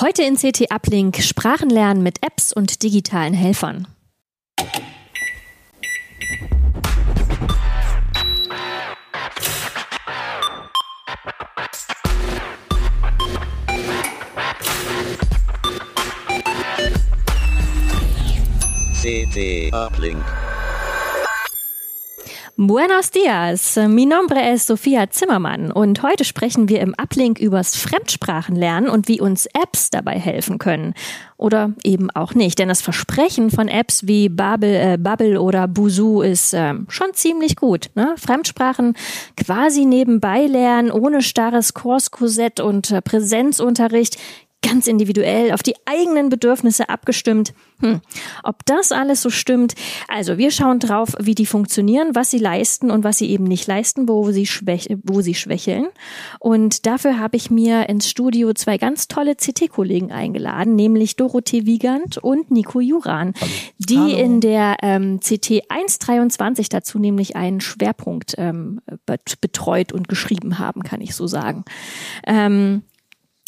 Heute in CT Uplink Sprachenlernen mit Apps und digitalen Helfern. CT Uplink. Buenos dias, mi nombre es Sophia Zimmermann und heute sprechen wir im Uplink übers Fremdsprachenlernen und wie uns Apps dabei helfen können. Oder eben auch nicht, denn das Versprechen von Apps wie Babel, äh, Bubble oder Buzu ist äh, schon ziemlich gut. Ne? Fremdsprachen quasi nebenbei lernen, ohne starres Kurskorsett und äh, Präsenzunterricht ganz individuell auf die eigenen Bedürfnisse abgestimmt. Hm. Ob das alles so stimmt? Also wir schauen drauf, wie die funktionieren, was sie leisten und was sie eben nicht leisten, wo sie, schwäch wo sie schwächeln. Und dafür habe ich mir ins Studio zwei ganz tolle CT-Kollegen eingeladen, nämlich Dorothee Wiegand und Nico Juran, Hallo. die Hallo. in der ähm, CT 123 dazu nämlich einen Schwerpunkt ähm, betreut und geschrieben haben, kann ich so sagen. Ähm,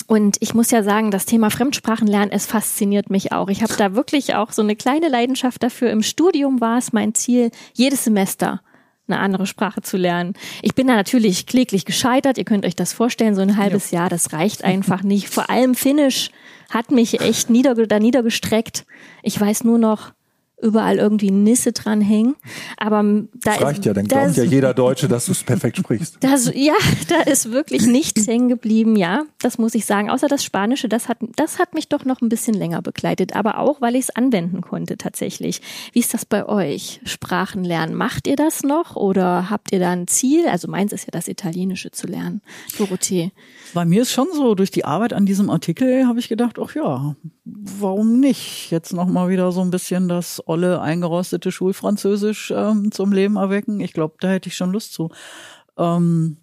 und ich muss ja sagen, das Thema Fremdsprachenlernen, es fasziniert mich auch. Ich habe da wirklich auch so eine kleine Leidenschaft dafür. Im Studium war es mein Ziel, jedes Semester eine andere Sprache zu lernen. Ich bin da natürlich kläglich gescheitert. Ihr könnt euch das vorstellen, so ein halbes ja. Jahr, das reicht einfach nicht. Vor allem Finnisch hat mich echt nieder, da niedergestreckt. Ich weiß nur noch überall irgendwie Nisse dranhängen. Aber da das reicht ja, dann glaubt ja jeder Deutsche, dass du es perfekt sprichst. Das, ja, da ist wirklich nichts hängen geblieben, ja, das muss ich sagen. Außer das Spanische, das hat, das hat mich doch noch ein bisschen länger begleitet, aber auch, weil ich es anwenden konnte tatsächlich. Wie ist das bei euch? Sprachen lernen, macht ihr das noch oder habt ihr da ein Ziel? Also meins ist ja das Italienische zu lernen. Dorothee. Bei mir ist schon so, durch die Arbeit an diesem Artikel habe ich gedacht, ach ja, warum nicht? Jetzt nochmal wieder so ein bisschen das olle, eingerostete Schulfranzösisch ähm, zum Leben erwecken. Ich glaube, da hätte ich schon Lust zu. Ähm,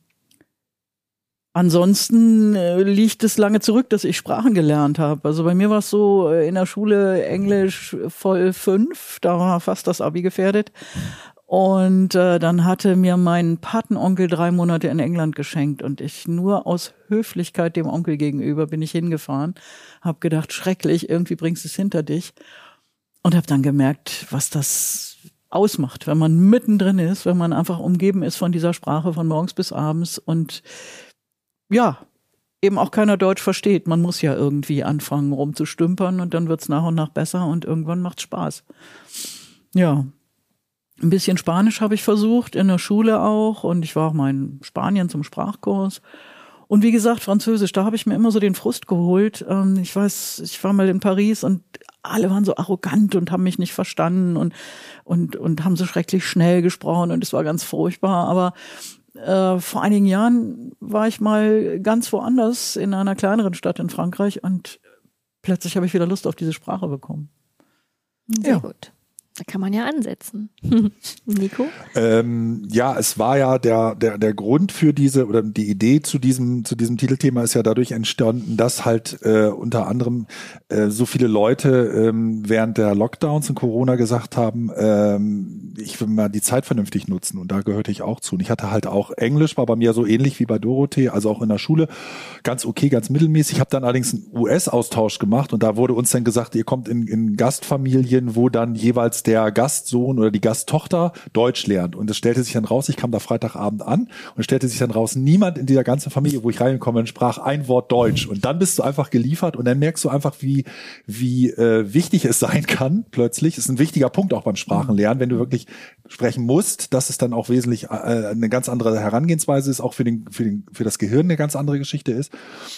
ansonsten äh, liegt es lange zurück, dass ich Sprachen gelernt habe. Also bei mir war es so, äh, in der Schule Englisch voll fünf, da war fast das Abi gefährdet. Und äh, dann hatte mir mein Patenonkel drei Monate in England geschenkt und ich nur aus Höflichkeit dem Onkel gegenüber bin ich hingefahren, habe gedacht, schrecklich, irgendwie bringst du es hinter dich und habe dann gemerkt, was das ausmacht, wenn man mittendrin ist, wenn man einfach umgeben ist von dieser Sprache von morgens bis abends und ja, eben auch keiner Deutsch versteht. Man muss ja irgendwie anfangen rumzustümpern und dann wird's nach und nach besser und irgendwann macht's Spaß. Ja, ein bisschen Spanisch habe ich versucht, in der Schule auch. Und ich war auch mal in Spanien zum Sprachkurs. Und wie gesagt, Französisch, da habe ich mir immer so den Frust geholt. Ähm, ich weiß, ich war mal in Paris und alle waren so arrogant und haben mich nicht verstanden und, und, und haben so schrecklich schnell gesprochen und es war ganz furchtbar. Aber äh, vor einigen Jahren war ich mal ganz woanders in einer kleineren Stadt in Frankreich und plötzlich habe ich wieder Lust auf diese Sprache bekommen. Sehr ja. gut. Da kann man ja ansetzen. Nico? Ähm, ja, es war ja der, der, der Grund für diese oder die Idee zu diesem, zu diesem Titelthema ist ja dadurch entstanden, dass halt äh, unter anderem äh, so viele Leute ähm, während der Lockdowns und Corona gesagt haben, ähm, ich will mal die Zeit vernünftig nutzen und da gehörte ich auch zu. Und ich hatte halt auch Englisch, war bei mir so ähnlich wie bei Dorothee, also auch in der Schule, ganz okay, ganz mittelmäßig. Ich habe dann allerdings einen US-Austausch gemacht und da wurde uns dann gesagt, ihr kommt in, in Gastfamilien, wo dann jeweils der Gastsohn oder die Gasttochter Deutsch lernt. Und es stellte sich dann raus, ich kam da Freitagabend an und stellte sich dann raus, niemand in dieser ganzen Familie, wo ich reingekommen bin, sprach ein Wort Deutsch. Und dann bist du einfach geliefert und dann merkst du einfach, wie, wie äh, wichtig es sein kann, plötzlich. ist ein wichtiger Punkt auch beim Sprachenlernen, wenn du wirklich sprechen musst, dass es dann auch wesentlich äh, eine ganz andere Herangehensweise ist, auch für den, für den, für das Gehirn eine ganz andere Geschichte ist.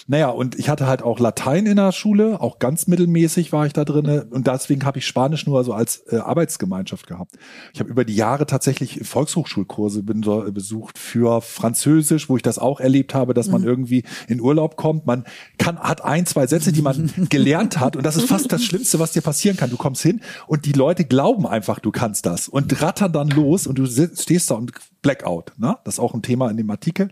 Naja, und ich hatte halt auch Latein in der Schule, auch ganz mittelmäßig war ich da drinne und deswegen habe ich Spanisch nur so als äh, Arbeitsgemeinschaft gehabt. Ich habe über die Jahre tatsächlich Volkshochschulkurse äh, besucht für Französisch, wo ich das auch erlebt habe, dass man mhm. irgendwie in Urlaub kommt. Man kann, hat ein, zwei Sätze, die man gelernt hat und das ist fast das Schlimmste, was dir passieren kann. Du kommst hin und die Leute glauben einfach, du kannst das und rattern dann los und du stehst da und Blackout. Ne? Das ist auch ein Thema in dem Artikel.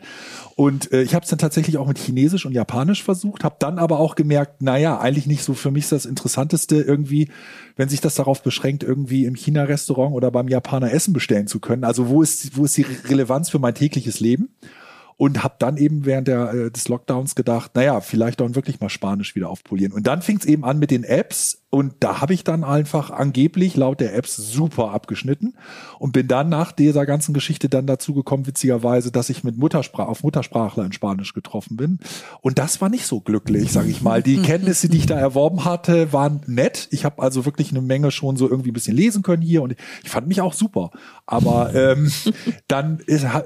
Und äh, ich habe es dann tatsächlich auch mit Chinesisch und Japanisch versucht, habe dann aber auch gemerkt, naja, eigentlich nicht so für mich das Interessanteste irgendwie, wenn sich das darauf beschränkt, irgendwie im China-Restaurant oder beim Japaner Essen bestellen zu können. Also wo ist, wo ist die Relevanz für mein tägliches Leben? Und habe dann eben während der, äh, des Lockdowns gedacht, naja, vielleicht dann wirklich mal Spanisch wieder aufpolieren. Und dann fing es eben an mit den Apps und da habe ich dann einfach angeblich laut der Apps super abgeschnitten und bin dann nach dieser ganzen Geschichte dann dazu gekommen, witzigerweise, dass ich mit Muttersprache auf Muttersprachler in Spanisch getroffen bin. Und das war nicht so glücklich, sage ich mal. Die Kenntnisse, die ich da erworben hatte, waren nett. Ich habe also wirklich eine Menge schon so irgendwie ein bisschen lesen können hier und ich fand mich auch super. Aber ähm, dann ist, äh,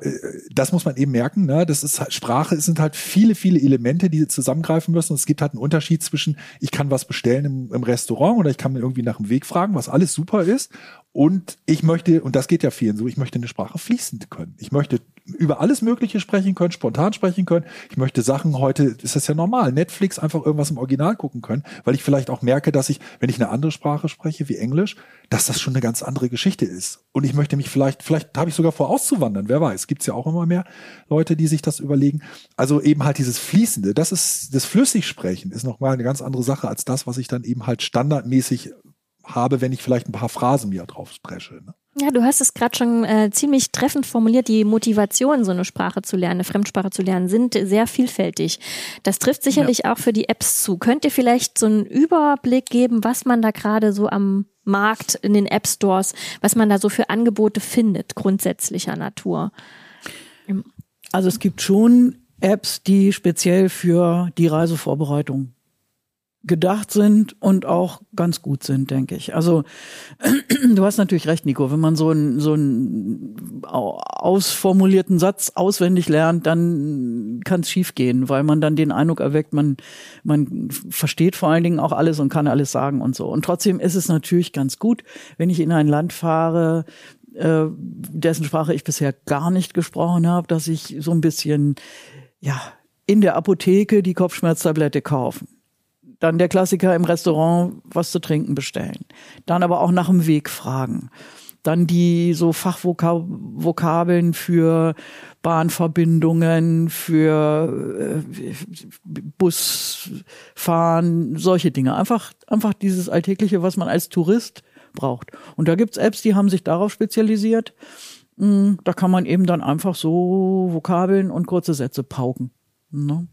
das muss man eben merken, ne? Das ist halt, Sprache, es sind halt viele, viele Elemente, die zusammengreifen müssen. Und es gibt halt einen Unterschied zwischen, ich kann was bestellen im, im Restaurant oder ich kann mir irgendwie nach dem Weg fragen, was alles super ist. Und ich möchte, und das geht ja vielen so, ich möchte eine Sprache fließend können. Ich möchte über alles Mögliche sprechen können, spontan sprechen können. Ich möchte Sachen heute, ist das ja normal, Netflix einfach irgendwas im Original gucken können, weil ich vielleicht auch merke, dass ich, wenn ich eine andere Sprache spreche wie Englisch, dass das schon eine ganz andere Geschichte ist. Und ich möchte mich vielleicht, vielleicht habe ich sogar vor auszuwandern, wer weiß. Gibt es ja auch immer mehr Leute, die sich das überlegen. Also eben halt dieses Fließende, das ist, das Flüssigsprechen ist nochmal eine ganz andere Sache als das, was ich dann eben halt standardmäßig habe, wenn ich vielleicht ein paar Phrasen mir drauf spreche. Ne? Ja, du hast es gerade schon äh, ziemlich treffend formuliert. Die Motivation, so eine Sprache zu lernen, eine Fremdsprache zu lernen, sind sehr vielfältig. Das trifft sicherlich ja. auch für die Apps zu. Könnt ihr vielleicht so einen Überblick geben, was man da gerade so am Markt in den App Stores, was man da so für Angebote findet, grundsätzlicher Natur? Also es gibt schon Apps, die speziell für die Reisevorbereitung gedacht sind und auch ganz gut sind, denke ich. Also du hast natürlich recht, Nico. Wenn man so einen so einen ausformulierten Satz auswendig lernt, dann kann es schiefgehen, weil man dann den Eindruck erweckt, man man versteht vor allen Dingen auch alles und kann alles sagen und so. Und trotzdem ist es natürlich ganz gut, wenn ich in ein Land fahre, äh, dessen Sprache ich bisher gar nicht gesprochen habe, dass ich so ein bisschen ja in der Apotheke die Kopfschmerztablette kaufen dann der Klassiker im Restaurant was zu trinken bestellen. Dann aber auch nach dem Weg fragen. Dann die so Fachvokabeln für Bahnverbindungen, für äh, Busfahren, solche Dinge. Einfach, einfach dieses Alltägliche, was man als Tourist braucht. Und da gibt's Apps, die haben sich darauf spezialisiert. Hm, da kann man eben dann einfach so Vokabeln und kurze Sätze pauken. Ne?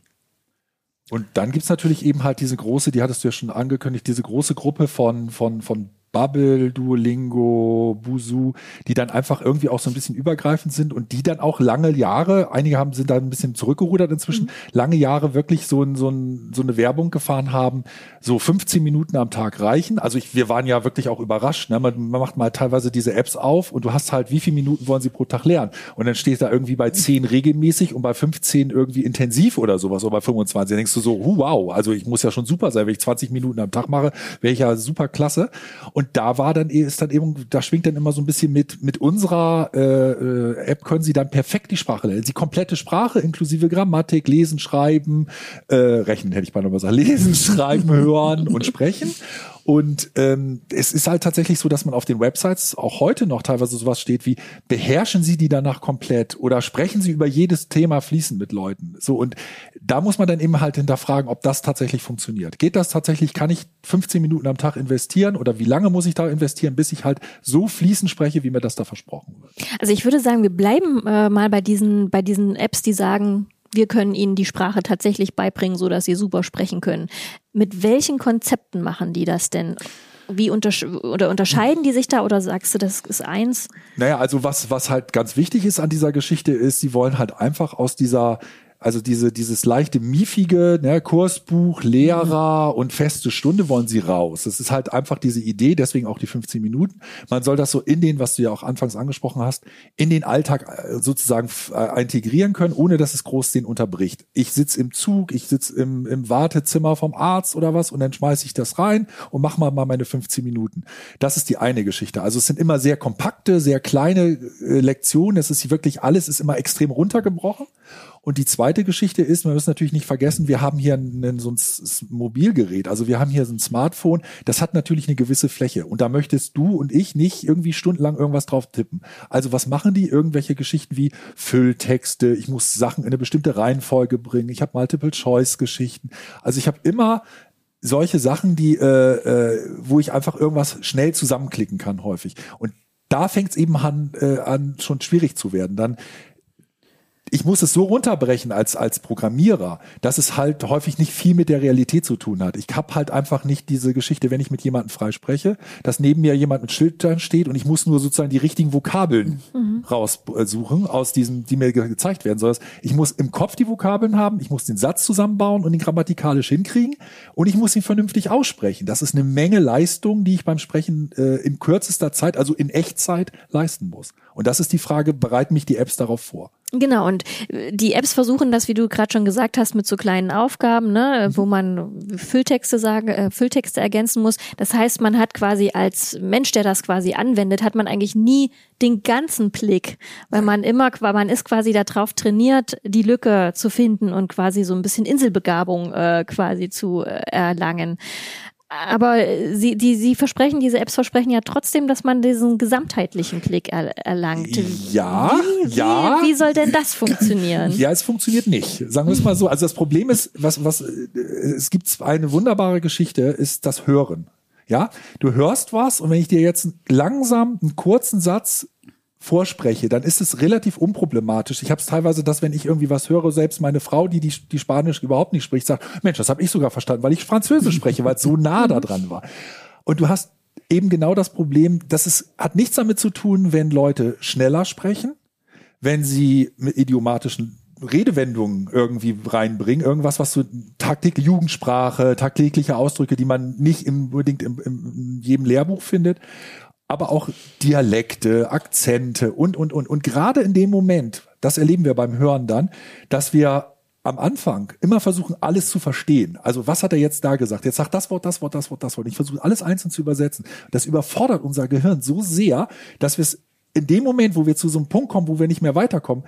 Und dann gibt's natürlich eben halt diese große, die hattest du ja schon angekündigt, diese große Gruppe von, von, von Bubble, Duolingo, Busu, die dann einfach irgendwie auch so ein bisschen übergreifend sind und die dann auch lange Jahre, einige haben sind da ein bisschen zurückgerudert inzwischen, mhm. lange Jahre wirklich so, ein, so, ein, so eine Werbung gefahren haben, so 15 Minuten am Tag reichen. Also ich, wir waren ja wirklich auch überrascht. Ne? Man, man macht mal teilweise diese Apps auf und du hast halt, wie viele Minuten wollen sie pro Tag lernen? Und dann steht da irgendwie bei 10 regelmäßig und bei 15 irgendwie intensiv oder sowas oder bei 25. Dann denkst du so, wow, also ich muss ja schon super sein, wenn ich 20 Minuten am Tag mache, wäre ich ja super klasse. Und und da war dann ist dann eben, da schwingt dann immer so ein bisschen mit mit unserer äh, äh, App können Sie dann perfekt die Sprache lernen. Die komplette Sprache inklusive Grammatik, Lesen, Schreiben, äh, Rechnen hätte ich mal noch mal gesagt, Lesen, Schreiben, Hören und Sprechen. Und ähm, es ist halt tatsächlich so, dass man auf den Websites auch heute noch teilweise sowas steht wie, beherrschen Sie die danach komplett oder sprechen Sie über jedes Thema fließend mit Leuten. So, und da muss man dann eben halt hinterfragen, ob das tatsächlich funktioniert. Geht das tatsächlich, kann ich 15 Minuten am Tag investieren oder wie lange muss ich da investieren, bis ich halt so fließend spreche, wie mir das da versprochen wird? Also ich würde sagen, wir bleiben äh, mal bei diesen, bei diesen Apps, die sagen, wir können ihnen die Sprache tatsächlich beibringen, so dass sie super sprechen können. Mit welchen Konzepten machen die das denn? Wie untersch oder unterscheiden die sich da oder sagst du, das ist eins? Naja, also was, was halt ganz wichtig ist an dieser Geschichte ist, sie wollen halt einfach aus dieser Also diese, dieses leichte miefige, ne, Kursbuch, Lehrer Mhm. und feste Stunde wollen sie raus. Das ist halt einfach diese Idee, deswegen auch die 15 Minuten. Man soll das so in den, was du ja auch anfangs angesprochen hast, in den Alltag äh, sozusagen äh, integrieren können, ohne dass es groß den unterbricht. Ich sitze im Zug, ich sitze im, im Wartezimmer vom Arzt oder was und dann schmeiße ich das rein und mache mal, mal meine 15 Minuten. Das ist die eine Geschichte. Also es sind immer sehr kompakte, sehr kleine äh, Lektionen. Es ist wirklich alles ist immer extrem runtergebrochen. Und die zweite Geschichte ist, wir müssen natürlich nicht vergessen, wir haben hier einen, so ein Mobilgerät, also wir haben hier so ein Smartphone, das hat natürlich eine gewisse Fläche und da möchtest du und ich nicht irgendwie stundenlang irgendwas drauf tippen. Also was machen die? Irgendwelche Geschichten wie Fülltexte, ich muss Sachen in eine bestimmte Reihenfolge bringen, ich habe Multiple-Choice-Geschichten. Also ich habe immer solche Sachen, die, äh, äh, wo ich einfach irgendwas schnell zusammenklicken kann, häufig. Und da fängt es eben an, äh, an, schon schwierig zu werden. Dann ich muss es so runterbrechen als, als Programmierer, dass es halt häufig nicht viel mit der Realität zu tun hat. Ich habe halt einfach nicht diese Geschichte, wenn ich mit jemandem frei spreche, dass neben mir jemand mit Schildern steht und ich muss nur sozusagen die richtigen Vokabeln raussuchen aus diesen, die mir ge gezeigt werden sollen. Ich muss im Kopf die Vokabeln haben, ich muss den Satz zusammenbauen und ihn grammatikalisch hinkriegen und ich muss ihn vernünftig aussprechen. Das ist eine Menge Leistung, die ich beim Sprechen äh, in kürzester Zeit, also in Echtzeit, leisten muss. Und das ist die Frage, bereiten mich die Apps darauf vor? Genau, und äh, die Apps versuchen das, wie du gerade schon gesagt hast, mit so kleinen Aufgaben, ne, wo man Fülltexte sagen, äh, Fülltexte ergänzen muss. Das heißt, man hat quasi als Mensch, der das quasi anwendet, hat man eigentlich nie den ganzen Blick, weil man immer, man ist quasi darauf trainiert, die Lücke zu finden und quasi so ein bisschen Inselbegabung äh, quasi zu äh, erlangen. Aber äh, sie, die, sie versprechen, diese Apps versprechen ja trotzdem, dass man diesen gesamtheitlichen Blick er, erlangt. Ja, wie, wie, ja. Wie soll denn das funktionieren? Ja, es funktioniert nicht. Sagen wir es mal so. Also das Problem ist, was, was, äh, es gibt eine wunderbare Geschichte, ist das Hören. Ja, du hörst was und wenn ich dir jetzt langsam einen kurzen Satz vorspreche, dann ist es relativ unproblematisch. Ich habe es teilweise, dass wenn ich irgendwie was höre, selbst meine Frau, die die, die Spanisch überhaupt nicht spricht, sagt, Mensch, das habe ich sogar verstanden, weil ich Französisch spreche, weil es so nah da dran war. Und du hast eben genau das Problem, dass es hat nichts damit zu tun, wenn Leute schneller sprechen, wenn sie mit idiomatischen Redewendungen irgendwie reinbringen, irgendwas, was so tagtäglich Jugendsprache, tagtägliche Ausdrücke, die man nicht im, unbedingt in jedem Lehrbuch findet, aber auch Dialekte, Akzente und, und, und. Und gerade in dem Moment, das erleben wir beim Hören dann, dass wir am Anfang immer versuchen, alles zu verstehen. Also was hat er jetzt da gesagt? Jetzt sagt das Wort, das Wort, das Wort, das Wort. Ich versuche alles einzeln zu übersetzen. Das überfordert unser Gehirn so sehr, dass wir es in dem Moment, wo wir zu so einem Punkt kommen, wo wir nicht mehr weiterkommen,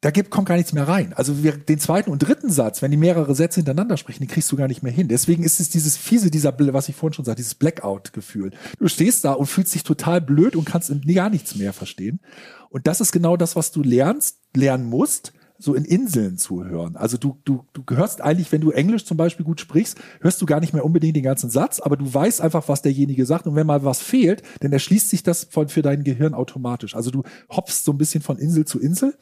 da gibt, kommt gar nichts mehr rein. Also wir, den zweiten und dritten Satz, wenn die mehrere Sätze hintereinander sprechen, die kriegst du gar nicht mehr hin. Deswegen ist es dieses fiese, dieser, was ich vorhin schon sagte, dieses Blackout-Gefühl. Du stehst da und fühlst dich total blöd und kannst gar nichts mehr verstehen. Und das ist genau das, was du lernst, lernen musst, so in Inseln zu hören. Also du, du, du hörst eigentlich, wenn du Englisch zum Beispiel gut sprichst, hörst du gar nicht mehr unbedingt den ganzen Satz, aber du weißt einfach, was derjenige sagt. Und wenn mal was fehlt, dann erschließt sich das von, für dein Gehirn automatisch. Also du hopfst so ein bisschen von Insel zu Insel.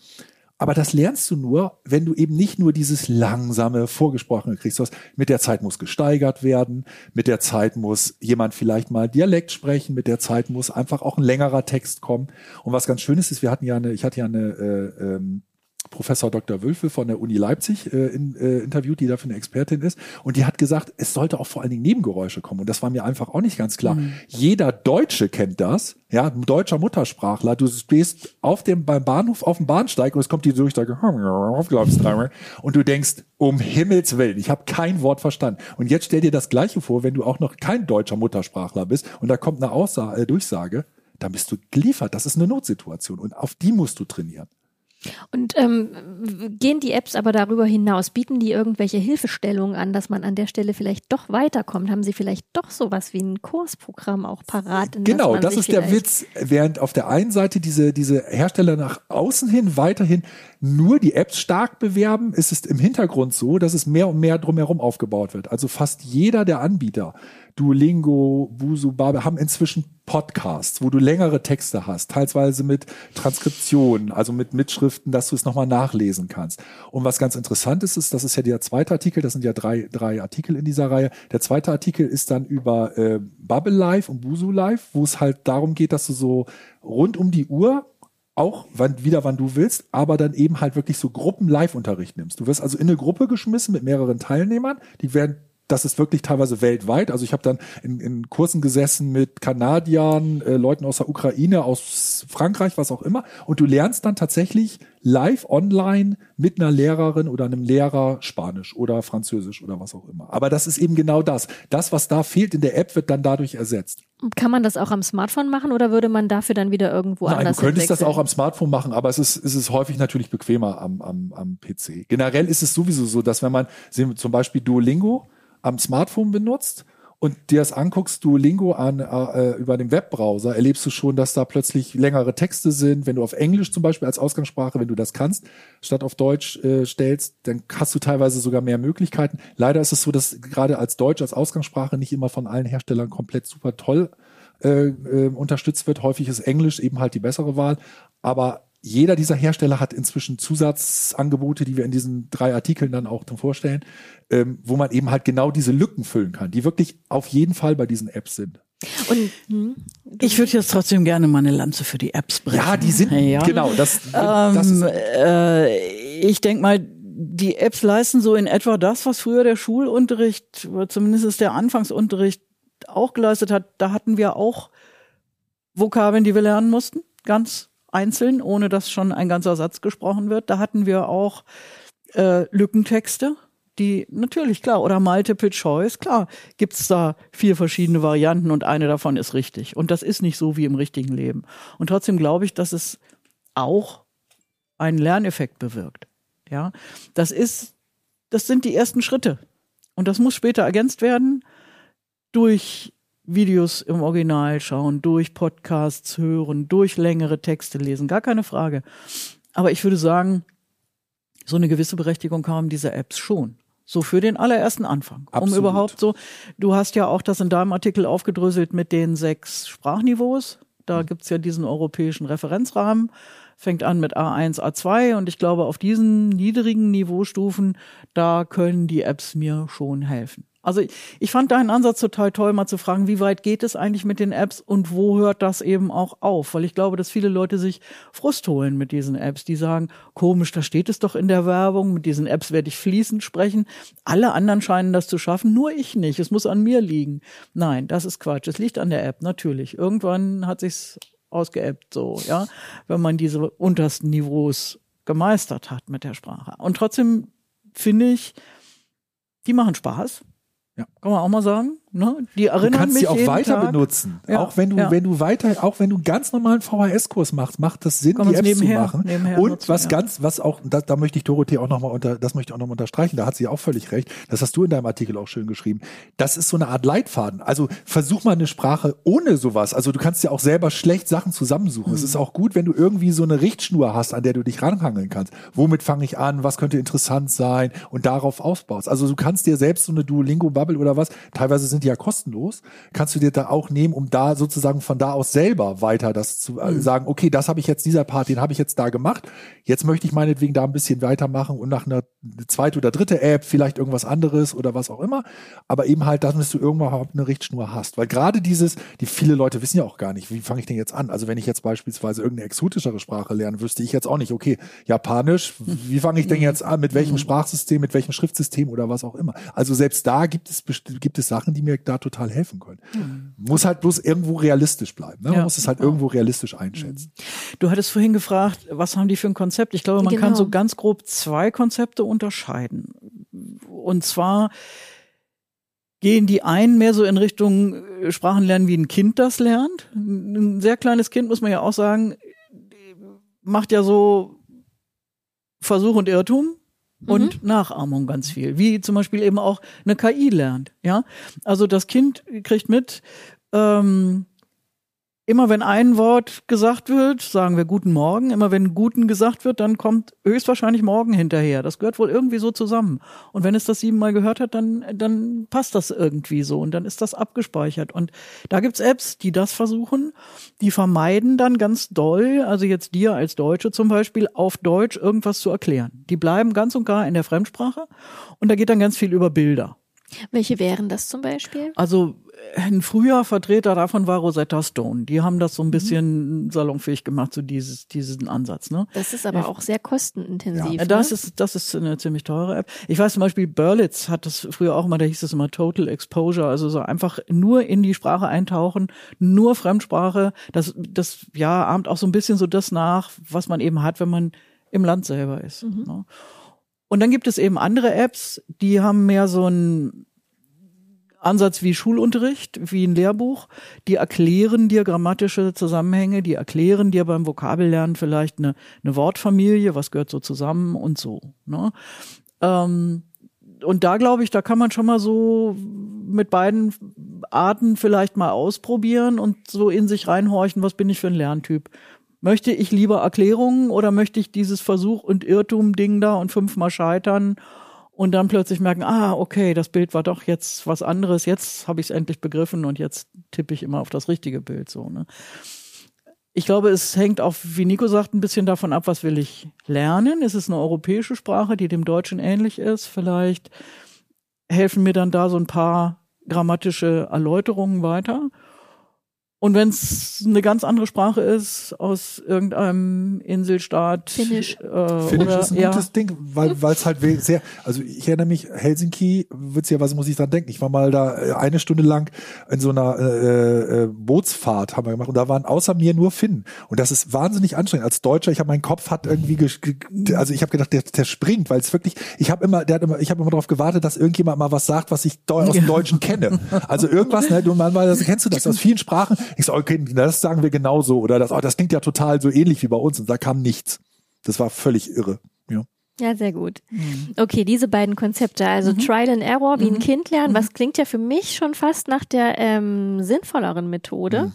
Aber das lernst du nur, wenn du eben nicht nur dieses langsame Vorgesprochene kriegst. Hast, mit der Zeit muss gesteigert werden, mit der Zeit muss jemand vielleicht mal Dialekt sprechen, mit der Zeit muss einfach auch ein längerer Text kommen. Und was ganz schön ist, ist, wir hatten ja eine, ich hatte ja eine äh, ähm, Professor Dr. Wülfe von der Uni Leipzig äh, in, äh, interviewt, die dafür eine Expertin ist. Und die hat gesagt, es sollte auch vor allen Dingen Nebengeräusche kommen. Und das war mir einfach auch nicht ganz klar. Jeder Deutsche kennt das, ja, ein deutscher Muttersprachler. Du stehst auf dem, beim Bahnhof auf dem Bahnsteig und es kommt die Durchsage und du denkst, um Himmels Willen, ich habe kein Wort verstanden. Und jetzt stell dir das Gleiche vor, wenn du auch noch kein deutscher Muttersprachler bist und da kommt eine Aussage, äh, Durchsage, dann bist du geliefert. Das ist eine Notsituation und auf die musst du trainieren. Und ähm, gehen die Apps aber darüber hinaus? Bieten die irgendwelche Hilfestellungen an, dass man an der Stelle vielleicht doch weiterkommt? Haben sie vielleicht doch sowas wie ein Kursprogramm auch parat? in Genau, das ist der Witz. Während auf der einen Seite diese, diese Hersteller nach außen hin weiterhin nur die Apps stark bewerben, ist es im Hintergrund so, dass es mehr und mehr drumherum aufgebaut wird. Also fast jeder der Anbieter, Duolingo, Busu, Babe, haben inzwischen Podcasts, wo du längere Texte hast, teilweise mit Transkriptionen, also mit Mitschriften, dass du es nochmal nachlesen kannst. Und was ganz interessant ist, ist, das ist ja der zweite Artikel, das sind ja drei, drei Artikel in dieser Reihe. Der zweite Artikel ist dann über äh, Bubble Life und Busu Life, wo es halt darum geht, dass du so rund um die Uhr auch wann, wieder wann du willst, aber dann eben halt wirklich so Gruppen-Live-Unterricht nimmst. Du wirst also in eine Gruppe geschmissen mit mehreren Teilnehmern, die werden das ist wirklich teilweise weltweit. Also ich habe dann in, in Kursen gesessen mit Kanadiern, äh, Leuten aus der Ukraine, aus Frankreich, was auch immer. Und du lernst dann tatsächlich live online mit einer Lehrerin oder einem Lehrer Spanisch oder Französisch oder was auch immer. Aber das ist eben genau das. Das, was da fehlt in der App, wird dann dadurch ersetzt. Kann man das auch am Smartphone machen oder würde man dafür dann wieder irgendwo Nein, anders du könntest das auch am Smartphone machen, aber es ist, es ist häufig natürlich bequemer am, am, am PC. Generell ist es sowieso so, dass wenn man sehen wir zum Beispiel Duolingo am Smartphone benutzt und dir das anguckst, Duolingo an, äh, über den Webbrowser, erlebst du schon, dass da plötzlich längere Texte sind. Wenn du auf Englisch zum Beispiel als Ausgangssprache, wenn du das kannst, statt auf Deutsch äh, stellst, dann hast du teilweise sogar mehr Möglichkeiten. Leider ist es so, dass gerade als Deutsch als Ausgangssprache nicht immer von allen Herstellern komplett super toll äh, äh, unterstützt wird. Häufig ist Englisch eben halt die bessere Wahl. Aber jeder dieser Hersteller hat inzwischen Zusatzangebote, die wir in diesen drei Artikeln dann auch dann vorstellen, ähm, wo man eben halt genau diese Lücken füllen kann, die wirklich auf jeden Fall bei diesen Apps sind. Und, hm, Ich würde jetzt trotzdem gerne meine Lanze für die Apps brechen. Ja, die sind Ja. genau das. das Ähm, äh, ich denke mal, die Apps leisten so in etwa das, was früher der Schulunterricht, oder zumindest der Anfangsunterricht auch geleistet hat. Da hatten wir auch Vokabeln, die wir lernen mussten, ganz einzeln, ohne dass schon ein ganzer Satz gesprochen wird. Da hatten wir auch äh, Lückentexte, die natürlich klar oder Multiple Choice, klar, gibt's da vier verschiedene Varianten und eine davon ist richtig. Und das ist nicht so wie im richtigen Leben. Und trotzdem glaube ich, dass es auch einen Lerneffekt bewirkt. Ja, das ist, das sind die ersten Schritte. Und das muss später ergänzt werden durch Videos im Original schauen, durch Podcasts hören, durch längere Texte lesen, gar keine Frage. Aber ich würde sagen, so eine gewisse Berechtigung haben diese Apps schon. So für den allerersten Anfang. Absolut. Um überhaupt so, du hast ja auch das in deinem Artikel aufgedröselt mit den sechs Sprachniveaus. Da gibt's ja diesen europäischen Referenzrahmen. Fängt an mit A1, A2 und ich glaube, auf diesen niedrigen Niveaustufen, da können die Apps mir schon helfen. Also ich, fand deinen Ansatz total toll, mal zu fragen, wie weit geht es eigentlich mit den Apps und wo hört das eben auch auf? Weil ich glaube, dass viele Leute sich Frust holen mit diesen Apps, die sagen, komisch, da steht es doch in der Werbung, mit diesen Apps werde ich fließend sprechen. Alle anderen scheinen das zu schaffen, nur ich nicht. Es muss an mir liegen. Nein, das ist Quatsch. Es liegt an der App, natürlich. Irgendwann hat sich's ausgeappt, so, ja, wenn man diese untersten Niveaus gemeistert hat mit der Sprache. Und trotzdem finde ich, die machen Spaß. Ja. Kann man auch mal sagen. Ne? Die Du erinnern kannst mich sie auch weiter Tag. benutzen. Ja, Auch wenn du, ja. wenn du weiter, auch wenn du einen ganz normalen VHS-Kurs machst, macht das Sinn, Kann die Apps nebenher- zu machen. nebenher Und nutzen, was ja. ganz, was auch, da, da möchte ich Dorothee auch nochmal unter, das möchte ich auch nochmal unterstreichen, da hat sie auch völlig recht. Das hast du in deinem Artikel auch schön geschrieben. Das ist so eine Art Leitfaden. Also versuch mal eine Sprache ohne sowas. Also du kannst ja auch selber schlecht Sachen zusammensuchen. Es Mhm. ist auch gut, wenn du irgendwie so eine Richtschnur hast, an der du dich ranhangeln kannst. Womit fange ich an? Was könnte interessant sein? Und darauf ausbaust. Also du kannst dir selbst so eine Duolingo-Bubble oder was, teilweise sind die ja kostenlos, kannst du dir da auch nehmen, um da sozusagen von da aus selber weiter das zu äh, sagen, okay, das habe ich jetzt, dieser Part, den habe ich jetzt da gemacht. Jetzt möchte ich meinetwegen da ein bisschen weitermachen und nach einer zweite oder dritte App vielleicht irgendwas anderes oder was auch immer. Aber eben halt, dass du irgendwann überhaupt eine Richtschnur hast. Weil gerade dieses, die viele Leute wissen ja auch gar nicht, wie fange ich denn jetzt an? Also wenn ich jetzt beispielsweise irgendeine exotischere Sprache lerne, wüsste ich jetzt auch nicht, okay, Japanisch, wie fange ich denn jetzt an? Mit welchem Sprachsystem, mit welchem Schriftsystem oder was auch immer? Also selbst da gibt es, gibt es Sachen, die mir da total helfen können. Muss halt bloß irgendwo realistisch bleiben. Ne? Man Ja. muss es halt irgendwo realistisch einschätzen. Du hattest vorhin gefragt, was haben die für ein Konzept? Ich glaube, man kann Genau. so ganz grob zwei Konzepte unterscheiden. Und zwar gehen die einen mehr so in Richtung äh, Sprachenlernen, wie ein Kind das lernt. Ein sehr kleines Kind, muss man ja auch sagen, macht ja so Versuch und Irrtum und Nachahmung ganz viel, wie zum Beispiel eben auch eine KI lernt. Ja, also das Kind kriegt mit, ähm, immer wenn ein Wort gesagt wird, sagen wir guten Morgen. Immer wenn guten gesagt wird, dann kommt höchstwahrscheinlich morgen hinterher. Das gehört wohl irgendwie so zusammen. Und wenn es das siebenmal gehört hat, dann, dann passt das irgendwie so und dann ist das abgespeichert. Und da gibt's Apps, die das versuchen. Die vermeiden dann ganz doll, also jetzt dir als Deutsche zum Beispiel, auf Deutsch irgendwas zu erklären. Die bleiben ganz und gar in der Fremdsprache und da geht dann ganz viel über Bilder. Welche wären das zum Beispiel? Also ein früher Vertreter davon war Rosetta Stone. Die haben das so ein bisschen salonfähig gemacht, so dieses, diesen Ansatz. Ne? Das ist aber auch sehr kostenintensiv. Ja, das ne? ist, das ist eine ziemlich teure App. Ich weiß zum Beispiel, Berlitz hat das früher auch mal, da hieß es immer Total Exposure, also so einfach nur in die Sprache eintauchen, nur Fremdsprache. Das, das, ja, ahmt auch so ein bisschen so das nach, was man eben hat, wenn man im Land selber ist. Ne? Und dann gibt es eben andere Apps, die haben mehr so ein Ansatz wie Schulunterricht, wie ein Lehrbuch. Die erklären dir grammatische Zusammenhänge, die erklären dir beim Vokabellernen vielleicht eine, eine Wortfamilie, was gehört so zusammen und so. Ne? Ähm, und da glaube ich, da kann man schon mal so mit beiden Arten vielleicht mal ausprobieren und so in sich reinhorchen, was bin ich für ein Lerntyp. Möchte ich lieber Erklärungen oder möchte ich dieses Versuch und Irrtum-Ding da und fünfmal scheitern und dann plötzlich merken, ah, okay, das Bild war doch jetzt was anderes, jetzt habe ich es endlich begriffen und jetzt tippe ich immer auf das richtige Bild so. Ne? Ich glaube, es hängt auch, wie Nico sagt, ein bisschen davon ab, was will ich lernen. Ist es eine europäische Sprache, die dem Deutschen ähnlich ist? Vielleicht helfen mir dann da so ein paar grammatische Erläuterungen weiter. Und wenn es eine ganz andere Sprache ist, aus irgendeinem Inselstaat. Finnisch. Äh, oder, ist ein ja, gutes Ding, weil weil es halt sehr, also ich erinnere mich, Helsinki, witzigerweise muss ich dran denken, ich war mal da äh, eine Stunde lang in so einer äh, äh, Bootsfahrt haben wir gemacht und da waren außer mir nur Finnen und das ist wahnsinnig anstrengend. Als Deutscher, ich habe meinen Kopf hat irgendwie, also ich habe gedacht, der, der springt, weil es wirklich, ich habe immer, der hat immer, ich habe immer darauf gewartet, dass irgendjemand mal was sagt, was ich aus dem Deutschen kenne. Also irgendwas, ne, du manchmal, das kennst du das aus vielen Sprachen. Ich so, okay, das sagen wir genauso oder das, oh, das klingt ja total so ähnlich wie bei uns und da kam nichts. Das war völlig irre. Ja. Ja, sehr gut. Okay, diese beiden Konzepte, also Trial and Error, wie ein Kind lernen, was klingt ja für mich schon fast nach der ähm, sinnvolleren Methode.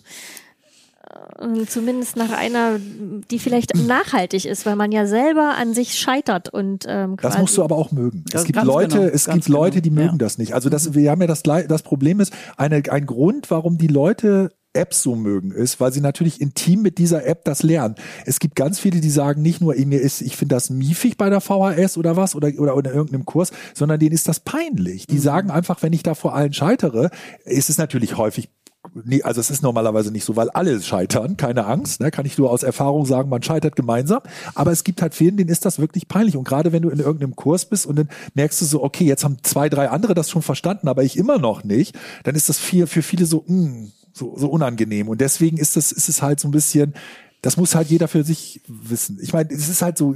Äh, Zumindest nach einer, die vielleicht nachhaltig ist, weil man ja selber an sich scheitert und ähm, quasi. Das musst du aber auch mögen. Das es gibt ganz Leute, genau, es gibt Leute, die genau, mögen ja. das nicht. Also das, wir haben ja das, das Problem ist, eine, ein Grund, warum die Leute Apps so mögen, ist, weil sie natürlich intim mit dieser App das lernen. Es gibt ganz viele, die sagen nicht nur, mir ist, ich finde das miefig bei der VHS oder was oder, oder, in irgendeinem Kurs, sondern denen ist das peinlich. Mhm. Die sagen einfach, wenn ich da vor allen scheitere, ist es natürlich häufig Nee, also es ist normalerweise nicht so, weil alle scheitern, keine Angst, ne, kann ich nur aus Erfahrung sagen, man scheitert gemeinsam, aber es gibt halt vielen, denen ist das wirklich peinlich und gerade wenn du in irgendeinem Kurs bist und dann merkst du so, okay, jetzt haben zwei, drei andere das schon verstanden, aber ich immer noch nicht, dann ist das für, für viele so, mh, so, so unangenehm und deswegen ist das, ist es halt so ein bisschen, das muss halt jeder für sich wissen. Ich meine, es ist halt so,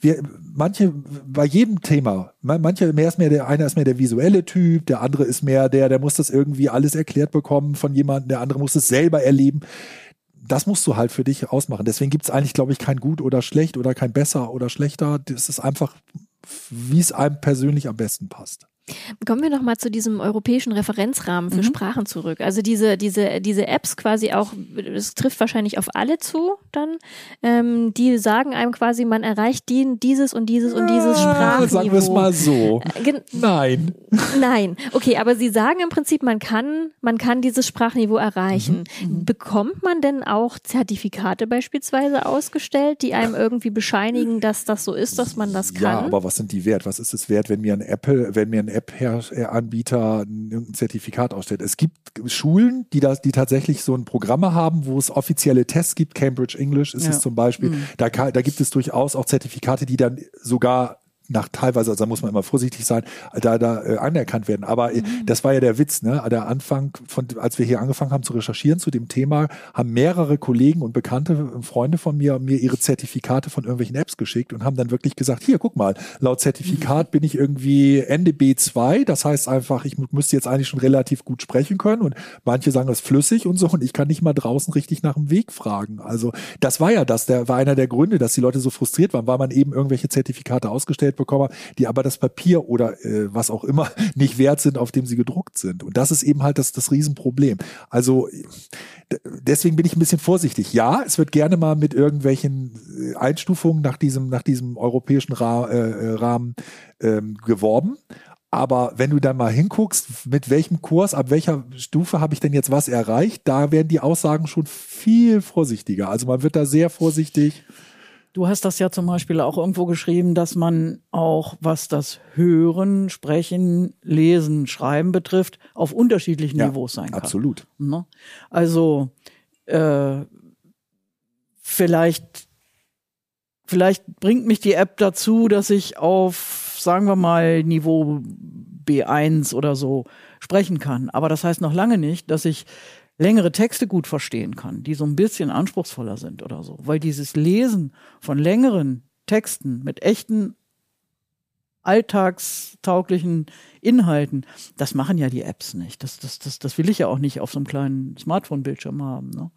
wir, manche, bei jedem Thema, man- manche, mehr ist mehr der, einer ist mehr der visuelle Typ, der andere ist mehr der, der muss das irgendwie alles erklärt bekommen von jemandem, der andere muss es selber erleben. Das musst du halt für dich ausmachen. Deswegen gibt es eigentlich, glaube ich, kein gut oder schlecht oder kein besser oder schlechter. Das ist einfach, wie es einem persönlich am besten passt. Kommen wir noch mal zu diesem europäischen Referenzrahmen Mhm. für Sprachen zurück. Also diese, diese, diese Apps quasi auch, es trifft wahrscheinlich auf alle zu dann, ähm, die sagen einem quasi, man erreicht die, dieses und dieses und dieses Sprachniveau. Ah, Sagen wir es mal so. Äh, gen- Nein. Nein, okay, aber Sie sagen im Prinzip, man kann, man kann dieses Sprachniveau erreichen. Mhm, Bekommt man denn auch Zertifikate beispielsweise ausgestellt, die einem irgendwie bescheinigen, dass das so ist, dass man das kann? Ja, aber was sind die wert? Was ist es wert, wenn mir ein Apple, wenn mir ein App-Anbieter ein Zertifikat ausstellt? Es gibt Schulen, die das, die tatsächlich so ein Programme haben, wo es offizielle Tests gibt. Cambridge English ist Ja. es zum Beispiel. Da, kann, da gibt es durchaus auch Zertifikate, die dann sogar nach teilweise, also da muss man immer vorsichtig sein, da da äh, anerkannt werden. Aber äh, das war ja der Witz, ne? Der Anfang von, als wir hier angefangen haben zu recherchieren zu dem Thema, haben mehrere Kollegen und Bekannte, äh, Freunde von mir, mir ihre Zertifikate von irgendwelchen Apps geschickt und haben dann wirklich gesagt, hier, guck mal, laut Zertifikat bin ich irgendwie Ende B2. Das heißt einfach, ich mü- müsste jetzt eigentlich schon relativ gut sprechen können und manche sagen, das ist flüssig und so und ich kann nicht mal draußen richtig nach dem Weg fragen. Also das war ja das, der war einer der Gründe, dass die Leute so frustriert waren, weil man eben irgendwelche Zertifikate ausgestellt bekommen hat, die aber das Papier oder äh, was auch immer nicht wert sind, auf dem sie gedruckt sind. Und das ist eben halt das, das Riesenproblem. Also deswegen bin ich ein bisschen vorsichtig. Ja, es wird gerne mal mit irgendwelchen äh, Einstufungen nach diesem, nach diesem europäischen Ra äh, äh, Rahmen ähm, geworben. Aber wenn du dann mal hinguckst, mit welchem Kurs, ab welcher Stufe habe ich denn jetzt was erreicht, da werden die Aussagen schon viel vorsichtiger. Also man wird da sehr vorsichtig. Du hast das ja zum Beispiel auch irgendwo geschrieben, dass man auch, was das Hören, Sprechen, Lesen, Schreiben betrifft, auf unterschiedlichen Ja, Niveaus sein kann. Absolut. Ne? Also äh, vielleicht, vielleicht bringt mich die App dazu, dass ich auf, sagen wir mal, Niveau B1 oder so sprechen kann. Aber das heißt noch lange nicht, dass ich längere Texte gut verstehen kann, die so ein bisschen anspruchsvoller sind oder so. Weil dieses Lesen von längeren Texten mit echten alltagstauglichen Inhalten, das machen ja die Apps nicht. Das, das, das, das will ich ja auch nicht auf so einem kleinen Smartphone-Bildschirm haben. Ne?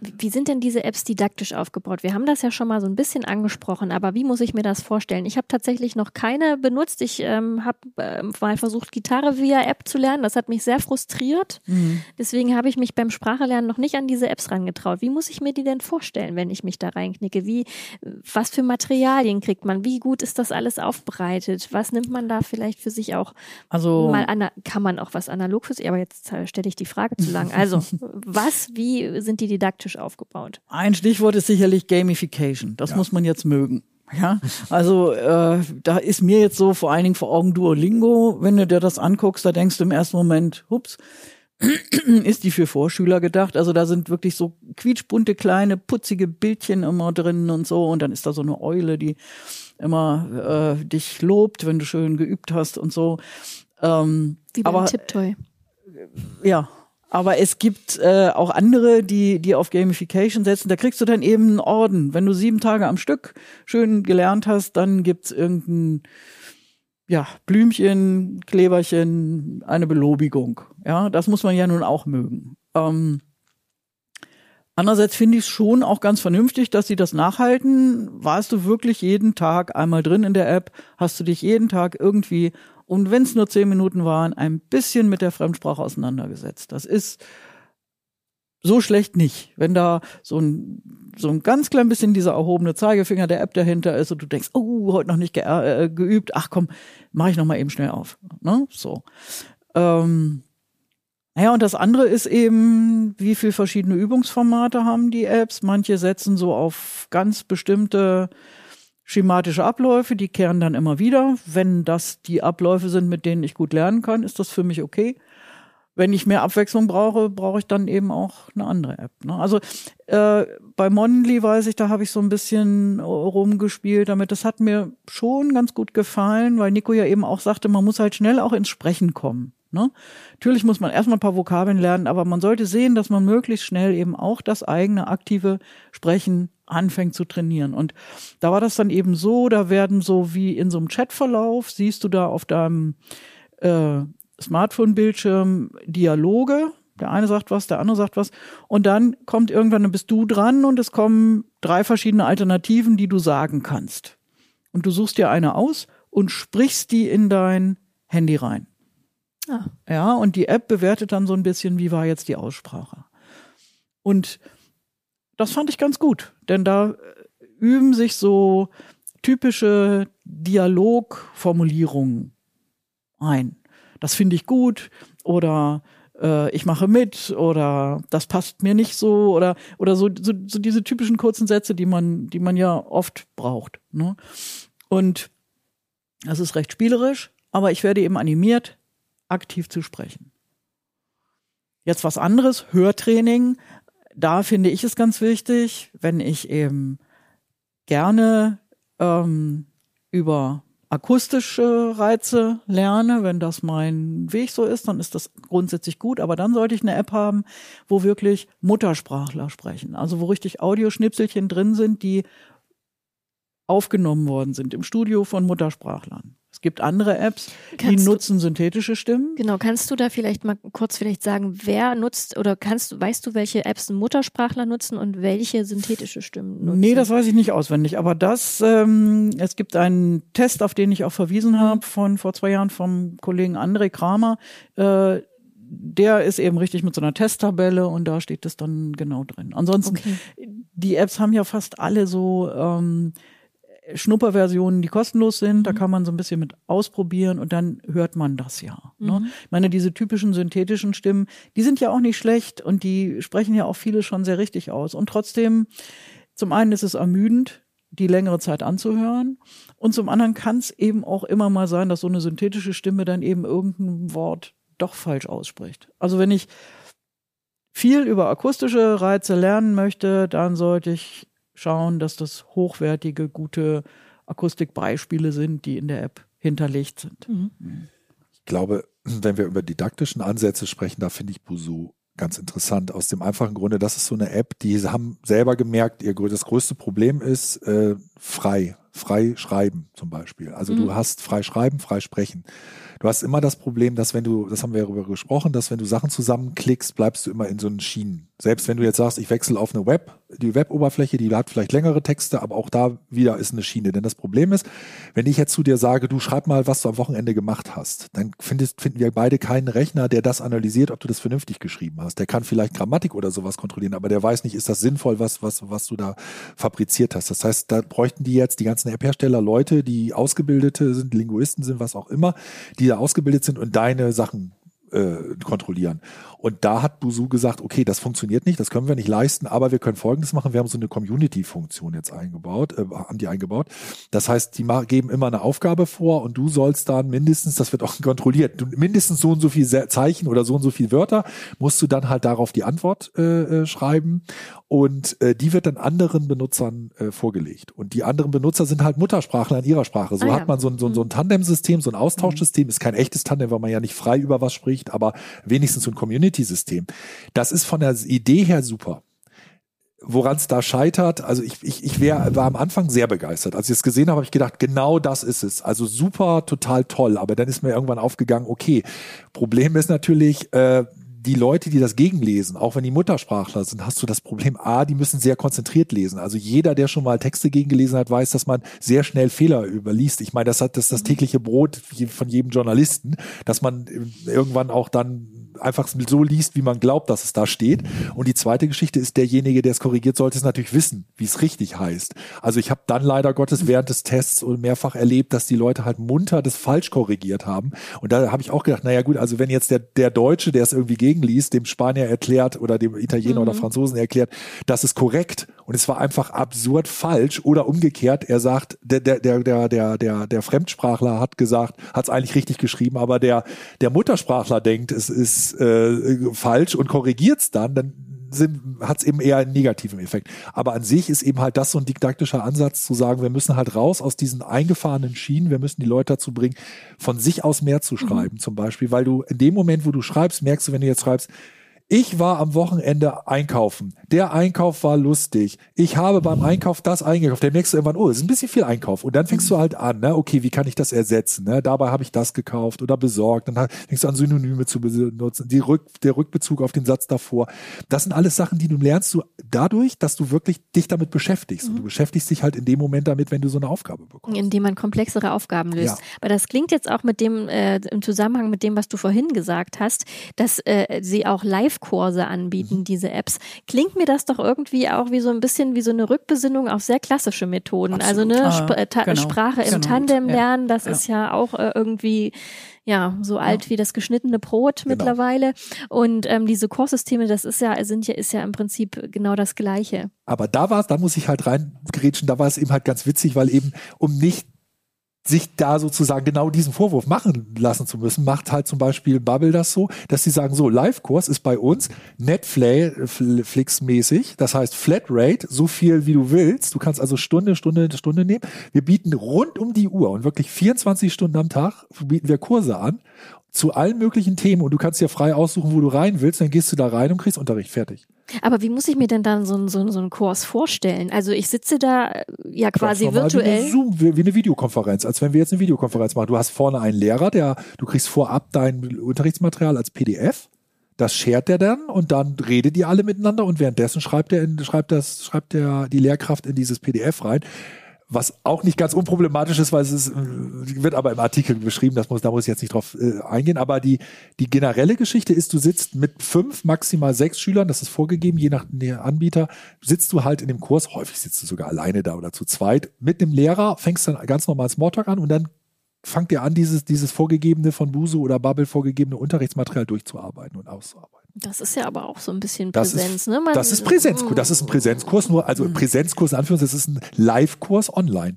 Wie sind denn diese Apps didaktisch aufgebaut? Wir haben das ja schon mal so ein bisschen angesprochen, aber wie muss ich mir das vorstellen? Ich habe tatsächlich noch keine benutzt. Ich ähm, habe ähm, mal versucht, Gitarre via App zu lernen. Das hat mich sehr frustriert. Deswegen habe ich mich beim Sprachelernen noch nicht an diese Apps rangetraut. Wie muss ich mir die denn vorstellen, wenn ich mich da reinknicke? Wie, was für Materialien kriegt man? Wie gut ist das alles aufbereitet? Was nimmt man da vielleicht für sich auch Also mal kann man auch was analog für sich? Aber jetzt äh, stelle ich die Frage zu lang. Also was, wie sind die didaktisch aufgebaut? ein Stichwort ist sicherlich Gamification. Das muss man jetzt mögen. Ja, also äh, da ist mir jetzt so vor allen Dingen vor Augen Duolingo, wenn du dir das anguckst, da denkst du im ersten Moment, hups, ist die für Vorschüler gedacht. Also da sind wirklich so quietschbunte kleine putzige Bildchen immer drin und so und dann ist da so eine Eule, die immer äh, dich lobt, wenn du schön geübt hast und so. Ähm, Wie beim aber Tiptoy. ja, aber es gibt äh, auch andere, die, die auf Gamification setzen. Da kriegst du dann eben einen Orden. Wenn du sieben Tage am Stück schön gelernt hast, dann gibt's irgendein ja, Blümchen, Kleberchen, eine Belobigung. Ja, das muss man ja nun auch mögen. Ähm, andererseits finde ich es schon auch ganz vernünftig, dass sie das nachhalten. Warst du wirklich jeden Tag einmal drin in der App? Hast du dich jeden Tag irgendwie und wenn es nur zehn Minuten waren, ein bisschen mit der Fremdsprache auseinandergesetzt. Das ist so schlecht nicht. Wenn da so ein, so ein ganz klein bisschen dieser erhobene Zeigefinger der App dahinter ist und du denkst, oh, heute noch nicht ge äh, geübt, ach komm, mache ich noch mal eben schnell auf. Ne? So. Ähm, naja, und das andere ist eben, wie viel verschiedene Übungsformate haben die Apps. Manche setzen so auf ganz bestimmte schematische Abläufe, die kehren dann immer wieder. Wenn das die Abläufe sind, mit denen ich gut lernen kann, ist das für mich okay. Wenn ich mehr Abwechslung brauche, brauche ich dann eben auch eine andere App. Ne? Also äh, bei Monly weiß ich, da habe ich so ein bisschen rumgespielt damit. Das hat mir schon ganz gut gefallen, weil Nico ja eben auch sagte, man muss halt schnell auch ins Sprechen kommen. Ne? Natürlich muss man erstmal ein paar Vokabeln lernen, aber man sollte sehen, dass man möglichst schnell eben auch das eigene aktive Sprechen anfängt zu trainieren. Und da war das dann eben so, da werden so wie in so einem Chatverlauf, siehst du da auf deinem äh, Smartphone-Bildschirm Dialoge. Der eine sagt was, der andere sagt was. Und dann kommt irgendwann, dann bist du dran und es kommen drei verschiedene Alternativen, die du sagen kannst. Und du suchst dir eine aus und sprichst die in dein Handy rein. Ah. Ja, und die App bewertet dann so ein bisschen, wie war jetzt die Aussprache. Und das fand ich ganz gut, denn da äh, üben sich so typische Dialogformulierungen ein. Das finde ich gut oder äh, ich mache mit oder das passt mir nicht so oder oder so, so, so diese typischen kurzen Sätze, die man die man ja oft braucht. Ne? Und das ist recht spielerisch, aber ich werde eben animiert, aktiv zu sprechen. Jetzt was anderes, Hörtraining. Da finde ich es ganz wichtig, wenn ich eben gerne ähm, über akustische Reize lerne, wenn das mein Weg so ist, dann ist das grundsätzlich gut, aber dann sollte ich eine App haben, wo wirklich Muttersprachler sprechen, also wo richtig Audioschnipselchen drin sind, die aufgenommen worden sind im Studio von Muttersprachlern. Es gibt andere Apps, die Kannst du- nutzen synthetische Stimmen. Genau, kannst du da vielleicht mal kurz vielleicht sagen, wer nutzt oder kannst du, weißt du, welche Apps Muttersprachler nutzen und welche synthetische Stimmen nutzen? Nee, das weiß ich nicht auswendig. Aber das, ähm, es gibt einen Test, auf den ich auch verwiesen habe, von vor zwei Jahren vom Kollegen André Kramer. Äh, der ist eben richtig mit so einer Testtabelle und da steht das dann genau drin. Ansonsten, Okay. die Apps haben ja fast alle so ähm, Schnupperversionen, die kostenlos sind. Da kann man so ein bisschen mit ausprobieren und dann hört man das ja. Ne? Ich meine, diese typischen synthetischen Stimmen, die sind ja auch nicht schlecht und die sprechen ja auch viele schon sehr richtig aus. Und trotzdem, zum einen ist es ermüdend, die längere Zeit anzuhören. Und zum anderen kann es eben auch immer mal sein, dass so eine synthetische Stimme dann eben irgendein Wort doch falsch ausspricht. Also wenn ich viel über akustische Reize lernen möchte, dann sollte ich schauen, dass das hochwertige, gute Akustikbeispiele sind, die in der App hinterlegt sind. Mhm. Ich glaube, wenn wir über didaktischen Ansätze sprechen, da finde ich Busu ganz interessant. Aus dem einfachen Grunde, das ist so eine App, die haben selber gemerkt, ihr das größte Problem ist äh, frei, frei schreiben zum Beispiel. Also mhm. du hast frei schreiben, frei sprechen. Du hast immer das Problem, dass wenn du, das haben wir darüber gesprochen, dass wenn du Sachen zusammenklickst, bleibst du immer in so einen Schienen. Selbst wenn du jetzt sagst, ich wechsle auf eine Web, die Web-Oberfläche, die hat vielleicht längere Texte, aber auch da wieder ist eine Schiene. Denn das Problem ist, wenn ich jetzt zu dir sage, du schreib mal, was du am Wochenende gemacht hast, dann findest, finden wir beide keinen Rechner, der das analysiert, ob du das vernünftig geschrieben hast. Der kann vielleicht Grammatik oder sowas kontrollieren, aber der weiß nicht, ist das sinnvoll, was, was, was du da fabriziert hast. Das heißt, da bräuchten die jetzt, die ganzen App-Hersteller, Leute, die Ausgebildete sind, Linguisten sind, was auch immer, die da ausgebildet sind und deine Sachen äh, kontrollieren. Und da hat Busu gesagt, okay, das funktioniert nicht, das können wir nicht leisten, aber wir können Folgendes machen. Wir haben so eine Community-Funktion jetzt eingebaut, äh, haben die eingebaut. Das heißt, die geben immer eine Aufgabe vor und du sollst dann mindestens, das wird auch kontrolliert, mindestens so und so viel Zeichen oder so und so viel Wörter musst du dann halt darauf die Antwort äh, äh, schreiben und äh, die wird dann anderen Benutzern äh, vorgelegt. Und die anderen Benutzer sind halt Muttersprachler in ihrer Sprache. So ah, hat man so ein, so, so ein mhm. Tandem-System, so ein Austauschsystem, ist kein echtes Tandem, weil man ja nicht frei über was spricht, aber wenigstens so ein Community Community-System. Das ist von der Idee her super. Woran es da scheitert, also ich, ich, ich wär, war am Anfang sehr begeistert. Als ich es gesehen habe, habe ich gedacht, genau das ist es. Also super, total toll. Aber dann ist mir irgendwann aufgegangen, okay, Problem ist natürlich, äh, die Leute, die das gegenlesen, auch wenn die Muttersprachler sind, hast du das Problem, A, die müssen sehr konzentriert lesen. Also jeder, der schon mal Texte gegengelesen hat, weiß, dass man sehr schnell Fehler überliest. Ich meine, das hat das, das tägliche Brot von jedem Journalisten, dass man irgendwann auch dann einfach so liest, wie man glaubt, dass es da steht. Und die zweite Geschichte ist, derjenige, der es korrigiert, sollte es natürlich wissen, wie es richtig heißt. Also ich habe dann leider Gottes während des Tests mehrfach erlebt, dass die Leute halt munter das falsch korrigiert haben. Und da habe ich auch gedacht, naja gut, also wenn jetzt der, der Deutsche, der es irgendwie gegenliest, dem Spanier erklärt oder dem Italiener mhm. oder Franzosen erklärt, das ist korrekt und es war einfach absurd falsch oder umgekehrt, er sagt, der, der, der, der, der, der, Fremdsprachler hat gesagt, hat es eigentlich richtig geschrieben, aber der, der Muttersprachler denkt, es ist äh, falsch und korrigiert es dann, dann hat es eben eher einen negativen Effekt. Aber an sich ist eben halt das so ein didaktischer Ansatz zu sagen, wir müssen halt raus aus diesen eingefahrenen Schienen, wir müssen die Leute dazu bringen, von sich aus mehr zu schreiben, mhm. zum Beispiel, weil du in dem Moment, wo du schreibst, merkst du, wenn du jetzt schreibst, ich war am Wochenende einkaufen. Der Einkauf war lustig. Ich habe beim Einkauf das eingekauft. Dann merkst du irgendwann, oh, es ist ein bisschen viel Einkauf. Und dann fängst du halt an, ne? okay, wie kann ich das ersetzen? Ne? Dabei habe ich das gekauft oder besorgt. Dann fängst du an, Synonyme zu benutzen. Die Rück, der Rückbezug auf den Satz davor. Das sind alles Sachen, die du lernst du dadurch, dass du wirklich dich damit beschäftigst. Mhm. Und du beschäftigst dich halt in dem Moment damit, wenn du so eine Aufgabe bekommst. Indem man komplexere Aufgaben löst. Ja. Aber das klingt jetzt auch mit dem, äh, im Zusammenhang mit dem, was du vorhin gesagt hast, dass äh, sie auch Live-Kurse anbieten mhm. diese Apps, klingt mir das doch irgendwie auch wie so ein bisschen wie so eine Rückbesinnung auf sehr klassische Methoden. Absolut. Also ne, ah, Sp genau. Sprache im genau. Tandem lernen, das ja. ist ja auch äh, irgendwie ja, so alt ja. wie das geschnittene Brot genau. mittlerweile. Und ähm, diese Kurssysteme, das ist ja, sind ja, ist ja im Prinzip genau das Gleiche. Aber da war es, da muss ich halt reingrätschen, da war es eben halt ganz witzig, weil eben, um nicht sich da sozusagen genau diesen Vorwurf machen lassen zu müssen, macht halt zum Beispiel Bubble das so, dass sie sagen, so, Live-Kurs ist bei uns Netflix-mäßig, das heißt Flatrate, so viel wie du willst. Du kannst also Stunde, Stunde, Stunde nehmen. Wir bieten rund um die Uhr und wirklich 24 Stunden am Tag bieten wir Kurse an zu allen möglichen Themen und du kannst dir frei aussuchen, wo du rein willst, dann gehst du da rein und kriegst Unterricht fertig. Aber wie muss ich mir denn dann so, so, so einen Kurs vorstellen? Also ich sitze da äh, ja quasi virtuell. Wie eine, Zoom, wie eine Videokonferenz, als wenn wir jetzt eine Videokonferenz machen. Du hast vorne einen Lehrer, der, du kriegst vorab dein Unterrichtsmaterial als PDF. Das shared der dann und dann redet ihr alle miteinander und währenddessen schreibt er in, schreibt das, schreibt der die Lehrkraft in dieses PDF rein was auch nicht ganz unproblematisch ist, weil es ist, wird aber im Artikel beschrieben, das muss, da muss ich jetzt nicht drauf äh, eingehen. Aber die, die generelle Geschichte ist, du sitzt mit fünf, maximal sechs Schülern, das ist vorgegeben, je nach Anbieter, sitzt du halt in dem Kurs, häufig sitzt du sogar alleine da oder zu zweit, mit dem Lehrer, fängst dann ganz normal Smalltalk an und dann fangt ihr an, dieses, dieses vorgegebene von Busu oder Bubble vorgegebene Unterrichtsmaterial durchzuarbeiten und auszuarbeiten. Das ist ja aber auch so ein bisschen Präsenz, ist, ne? Man- das ist Präsenzkurs. Das ist ein Präsenzkurs, nur, also Präsenzkurs in Anführungszeichen, das ist ein Live-Kurs online.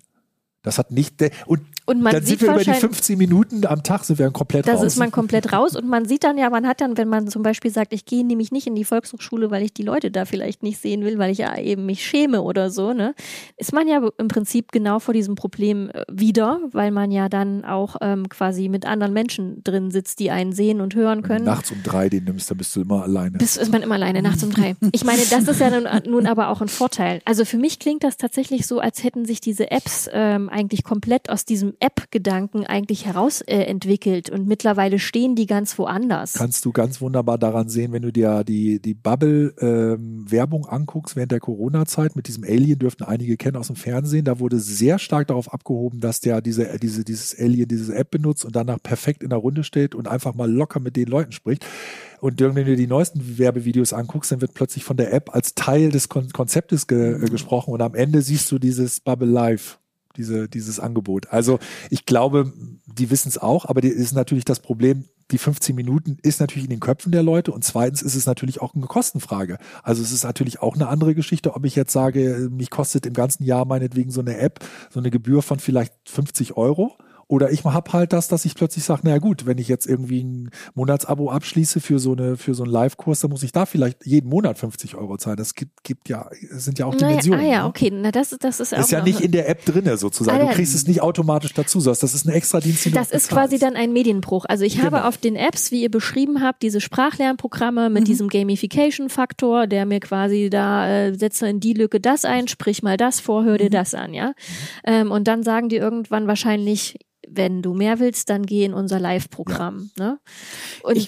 Das hat nicht, der, und, Und man dann sieht sind wir über die wahrscheinlich- 15 Minuten am Tag sind wir dann komplett Das raus. ist man komplett raus und man sieht dann ja, man hat dann, wenn man zum Beispiel sagt, ich gehe nämlich nicht in die Volkshochschule, weil ich die Leute da vielleicht nicht sehen will, weil ich ja eben mich schäme oder so, ne, ist man ja im Prinzip genau vor diesem Problem äh, wieder, weil man ja dann auch ähm, quasi mit anderen Menschen drin sitzt, die einen sehen und hören können. nachts um drei den nimmst, dann bist du immer alleine. Bis ist man immer alleine nachts um drei. Ich meine, das ist ja nun, nun aber auch ein Vorteil. Also für mich klingt das tatsächlich so, als hätten sich diese Apps ähm, eigentlich komplett aus diesem App-Gedanken eigentlich heraus äh, entwickelt und mittlerweile stehen die ganz woanders. kannst du ganz wunderbar daran sehen, wenn du dir die, die Bubble-Werbung anguckst während der Corona-Zeit. Mit diesem Alien dürften einige kennen aus dem Fernsehen. Da wurde sehr stark darauf abgehoben, dass der diese, diese, dieses Alien diese App benutzt und danach perfekt in der Runde steht und einfach mal locker mit den Leuten spricht. Und wenn du die neuesten Werbevideos anguckst, dann wird plötzlich von der App als Teil des Kon Konzeptes ge äh, gesprochen und am Ende siehst du dieses Bubble Live. Diese, dieses Angebot. Also ich glaube, die wissen es auch, aber die ist natürlich das Problem, die 15 Minuten ist natürlich in den Köpfen der Leute und zweitens ist es natürlich auch eine Kostenfrage. Also es ist natürlich auch eine andere Geschichte, ob ich jetzt sage, mich kostet im ganzen Jahr meinetwegen so eine App, so eine Gebühr von vielleicht 50 Euro. Oder ich hab halt das, dass ich plötzlich sage, naja gut, wenn ich jetzt irgendwie ein Monatsabo abschließe für so eine, für so einen Live-Kurs, dann muss ich da vielleicht jeden Monat 50 Euro zahlen. Das gibt, gibt ja, sind ja auch Naja, Dimensionen. ah ja, ne? okay, na das, das ist auch Ist ja nicht in der App drinne sozusagen. Ah, Du kriegst es nicht automatisch dazu, sondern das ist ein extra Dienst, den Das ist quasi dann ein Medienbruch. Also ich habe Genau. auf den Apps, wie ihr beschrieben habt, diese Sprachlernprogramme mit diesem Gamification-Faktor, der mir quasi da äh, setze in die Lücke das ein, sprich mal das vor, hör dir das an, ja. Ähm, und dann sagen die irgendwann wahrscheinlich, wenn du mehr willst, dann geh in unser Live-Programm. Ne? Und Ich-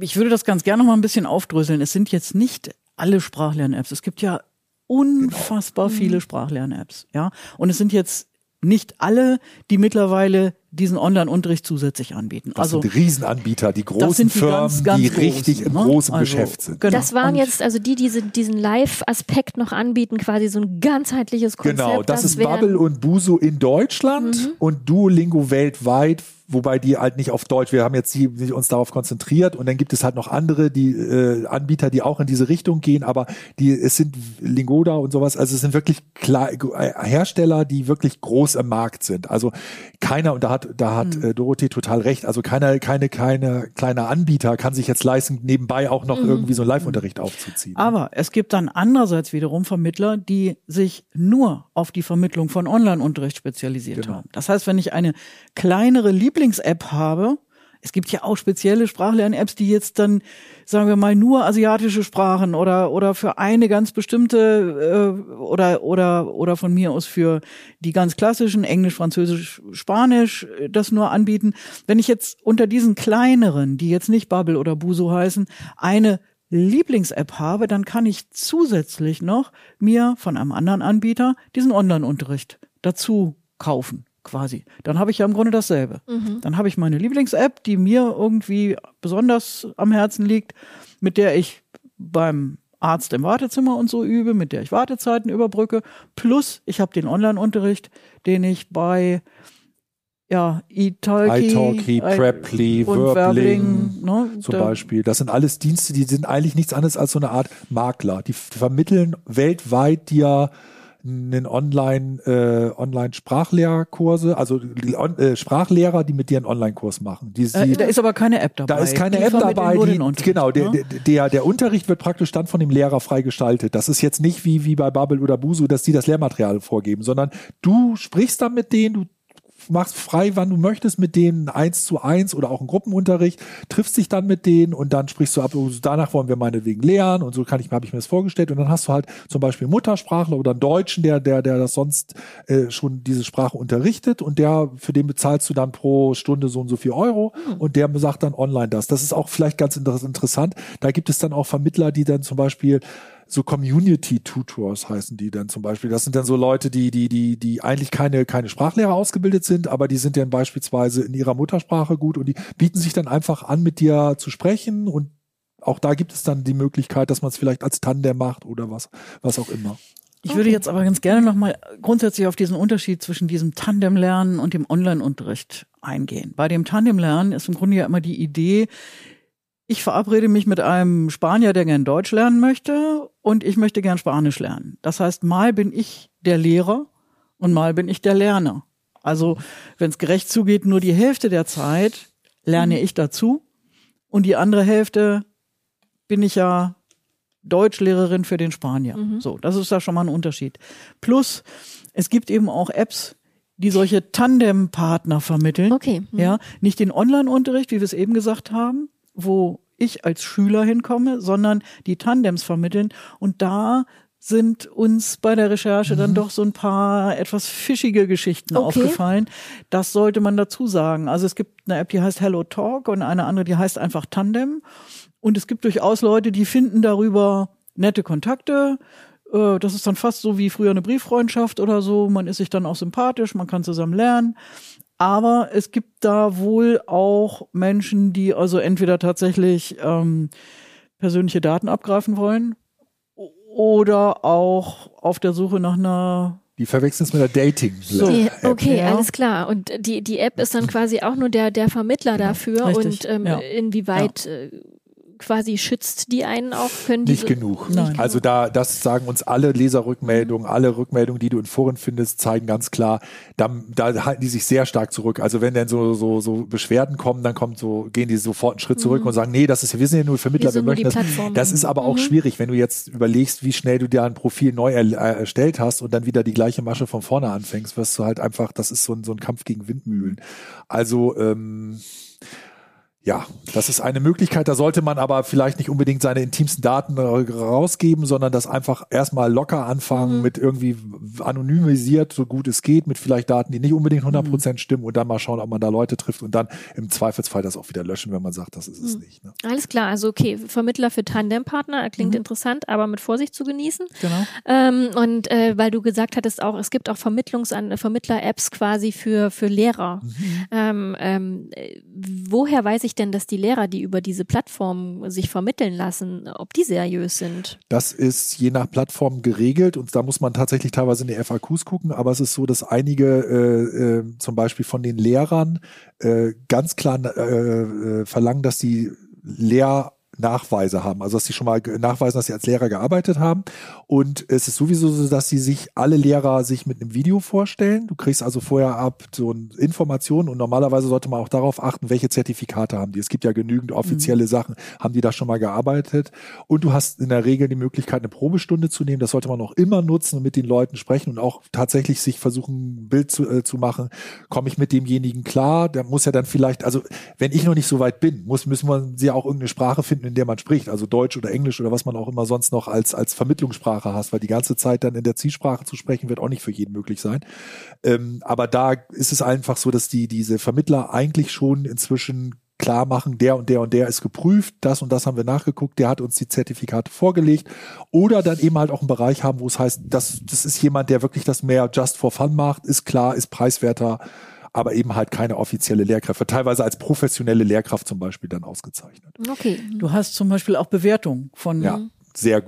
Ich würde das ganz gerne noch mal ein bisschen aufdröseln. Es sind jetzt nicht alle Sprachlern-Apps. Es gibt ja unfassbar viele Sprachlern-Apps, ja. Und es sind jetzt nicht alle, die mittlerweile diesen Online-Unterricht zusätzlich anbieten. Das also sind Riesenanbieter, die großen die Firmen, ganz, ganz die großen, richtig im ne? großen Also, Geschäft sind. genau. das waren Und- jetzt also die, die diesen Live-Aspekt noch anbieten, quasi so ein ganzheitliches Konzept. Genau, das, ist wären- Bubble und Buso in Deutschland und Duolingo weltweit, wobei die halt nicht auf Deutsch, wir haben jetzt die, die uns darauf konzentriert und dann gibt es halt noch andere, die äh, Anbieter, die auch in diese Richtung gehen, aber die es sind Lingoda und sowas, also es sind wirklich klar, äh, Hersteller, die wirklich groß im Markt sind. Also keiner und da hat da hat äh, Dorothee total recht, also keiner keine keine kleiner Anbieter kann sich jetzt leisten nebenbei auch noch irgendwie so einen Live-Unterricht aufzuziehen. Aber es gibt dann andererseits wiederum Vermittler, die sich nur auf die Vermittlung von Online-Unterricht spezialisiert Genau. haben. Das heißt, wenn ich eine kleinere Lieblings-App habe, es gibt ja auch spezielle Sprachlern-Apps, die jetzt dann, sagen wir mal, nur asiatische Sprachen oder oder für eine ganz bestimmte äh, oder oder oder von mir aus für die ganz klassischen Englisch, Französisch, Spanisch äh, das nur anbieten. Wenn ich jetzt unter diesen kleineren, die jetzt nicht Bubble oder Buso heißen, eine Lieblings-App habe, dann kann ich zusätzlich noch mir von einem anderen Anbieter diesen Online-Unterricht dazu kaufen, quasi. Dann habe ich ja im Grunde dasselbe. Dann habe ich meine Lieblings-App, die mir irgendwie besonders am Herzen liegt, mit der ich beim Arzt im Wartezimmer und so übe, mit der ich Wartezeiten überbrücke. Plus ich habe den Online-Unterricht, den ich bei ja, italki, italki, Preply, und Verbling, ne, zum da- Beispiel. Das sind alles Dienste, die sind eigentlich nichts anderes als so eine Art Makler. Die vermitteln weltweit dir einen Online, äh, Online-Sprachlehrkurse, also die On äh, Sprachlehrer, die mit dir einen Online-Kurs machen. Die, Äh, die, da ist aber keine App dabei. da ist keine Die App dabei. Die, genau, der, ne? der, der, der Unterricht wird praktisch dann von dem Lehrer frei gestaltet. Das ist jetzt nicht wie, wie bei Bubble oder Busu, dass die das Lehrmaterial vorgeben, sondern du sprichst dann mit denen, du machst frei, wann du möchtest mit denen, eins zu eins oder auch einen Gruppenunterricht, triffst dich dann mit denen und dann sprichst du ab, oh, danach wollen wir meinetwegen lernen und so kann ich, habe ich mir das vorgestellt und dann hast du halt zum Beispiel Muttersprachler oder einen Deutschen, der, der, der das sonst äh, schon diese Sprache unterrichtet und der, für den bezahlst du dann pro Stunde so und so viel Euro und der sagt dann online das. Das ist auch vielleicht ganz inter- interessant. Da gibt es dann auch Vermittler, die dann zum Beispiel so Community Tutors heißen die dann zum Beispiel. Das sind dann so Leute, die, die, die, die eigentlich keine, keine Sprachlehrer ausgebildet sind, aber die sind dann beispielsweise in ihrer Muttersprache gut und die bieten sich dann einfach an, mit dir zu sprechen und auch da gibt es dann die Möglichkeit, dass man es vielleicht als Tandem macht oder was, was auch immer. Ich würde jetzt aber ganz gerne nochmal grundsätzlich auf diesen Unterschied zwischen diesem Tandemlernen und dem Online-Unterricht eingehen. Bei dem Tandemlernen ist im Grunde ja immer die Idee, ich verabrede mich mit einem Spanier, der gern Deutsch lernen möchte und ich möchte gern Spanisch lernen. Das heißt, mal bin ich der Lehrer und mal bin ich der Lerner. Also, wenn es gerecht zugeht, nur die Hälfte der Zeit lerne ich dazu und die andere Hälfte bin ich ja Deutschlehrerin für den Spanier. So, das ist da schon mal ein Unterschied. Plus, es gibt eben auch Apps, die solche Tandempartner vermitteln. Okay. Mhm. Ja, nicht den Online-Unterricht, wie wir es eben gesagt haben, wo ich als Schüler hinkomme, sondern die Tandems vermitteln. Und da sind uns bei der Recherche dann doch so ein paar etwas fischige Geschichten Okay. aufgefallen. Das sollte man dazu sagen. Also es gibt eine App, die heißt Hello Talk und eine andere, die heißt einfach Tandem. Und es gibt durchaus Leute, die finden darüber nette Kontakte. Äh, Das ist dann fast so wie früher eine Brieffreundschaft oder so. Man ist sich dann auch sympathisch, man kann zusammen lernen. Aber es gibt da wohl auch Menschen, die also entweder tatsächlich ähm, persönliche Daten abgreifen wollen oder auch auf der Suche nach einer Die verwechseln es mit der dating So. Die, okay, Ja. alles klar. Und die, die App ist dann quasi auch nur der, der Vermittler dafür. Richtig, Und ähm, ja. inwieweit äh, quasi schützt die einen auch? Können Nicht diese, genug. Nein. Also da, das sagen uns alle Leserrückmeldungen, alle Rückmeldungen, die du in Foren findest, zeigen ganz klar, da, da halten die sich sehr stark zurück. Also wenn dann so, so, so Beschwerden kommen, dann kommt so, gehen die sofort einen Schritt zurück und sagen, nee, das ist wir sind ja nur Vermittler, Mhm. Wir wir, möchten das. Plattform. Das ist aber auch Mhm. schwierig, wenn du jetzt überlegst, wie schnell du dir ein Profil neu er, äh, erstellt hast und dann wieder die gleiche Masche von vorne anfängst, wirst du halt einfach, das ist so ein, so ein Kampf gegen Windmühlen. Also, ähm, ja, das ist eine Möglichkeit. Da sollte man aber vielleicht nicht unbedingt seine intimsten Daten rausgeben, sondern das einfach erstmal locker anfangen mit irgendwie anonymisiert, so gut es geht, mit vielleicht Daten, die nicht unbedingt 100 Prozent stimmen und dann mal schauen, ob man da Leute trifft und dann im Zweifelsfall das auch wieder löschen, wenn man sagt, das ist es nicht. Ne? Alles klar, also okay, Vermittler für Tandempartner, klingt interessant, aber mit Vorsicht zu genießen. Genau. Ähm, und äh, weil du gesagt hattest auch, es gibt auch Vermittlungsan Vermittler-Apps quasi für, für Lehrer. Ähm, ähm, äh, woher weiß ich denn, dass die Lehrer, die über diese Plattform sich vermitteln lassen, ob die seriös sind? Das ist je nach Plattform geregelt und da muss man tatsächlich teilweise in die FAQs gucken, aber es ist so, dass einige äh, äh, zum Beispiel von den Lehrern äh, ganz klar äh, äh, verlangen, dass die Lehr Nachweise haben, also dass sie schon mal nachweisen, dass sie als Lehrer gearbeitet haben. Und es ist sowieso so, dass sie sich alle Lehrer sich mit einem Video vorstellen. Du kriegst also vorher ab so Informationen und normalerweise sollte man auch darauf achten, welche Zertifikate haben die. Es gibt ja genügend offizielle Sachen, haben die da schon mal gearbeitet. Und du hast in der Regel die Möglichkeit, eine Probestunde zu nehmen. Das sollte man auch immer nutzen und mit den Leuten sprechen und auch tatsächlich sich versuchen, ein Bild zu, äh, zu machen. Komme ich mit demjenigen klar? Der muss ja dann vielleicht, also wenn ich noch nicht so weit bin, muss, müssen wir ja auch irgendeine Sprache finden, in der man spricht. Also Deutsch oder Englisch oder was man auch immer sonst noch als, als Vermittlungssprache hast, weil die ganze Zeit dann in der Zielsprache zu sprechen, wird auch nicht für jeden möglich sein. Ähm, aber da ist es einfach so, dass die, diese Vermittler eigentlich schon inzwischen klar machen, der und der und der ist geprüft, das und das haben wir nachgeguckt, der hat uns die Zertifikate vorgelegt oder dann eben halt auch einen Bereich haben, wo es heißt, das, das ist jemand, der wirklich das mehr just for fun macht, ist klar, ist preiswerter, aber eben halt keine offizielle Lehrkräfte, teilweise als professionelle Lehrkraft zum Beispiel dann ausgezeichnet. Okay. Du hast zum Beispiel auch Bewertungen von Ja,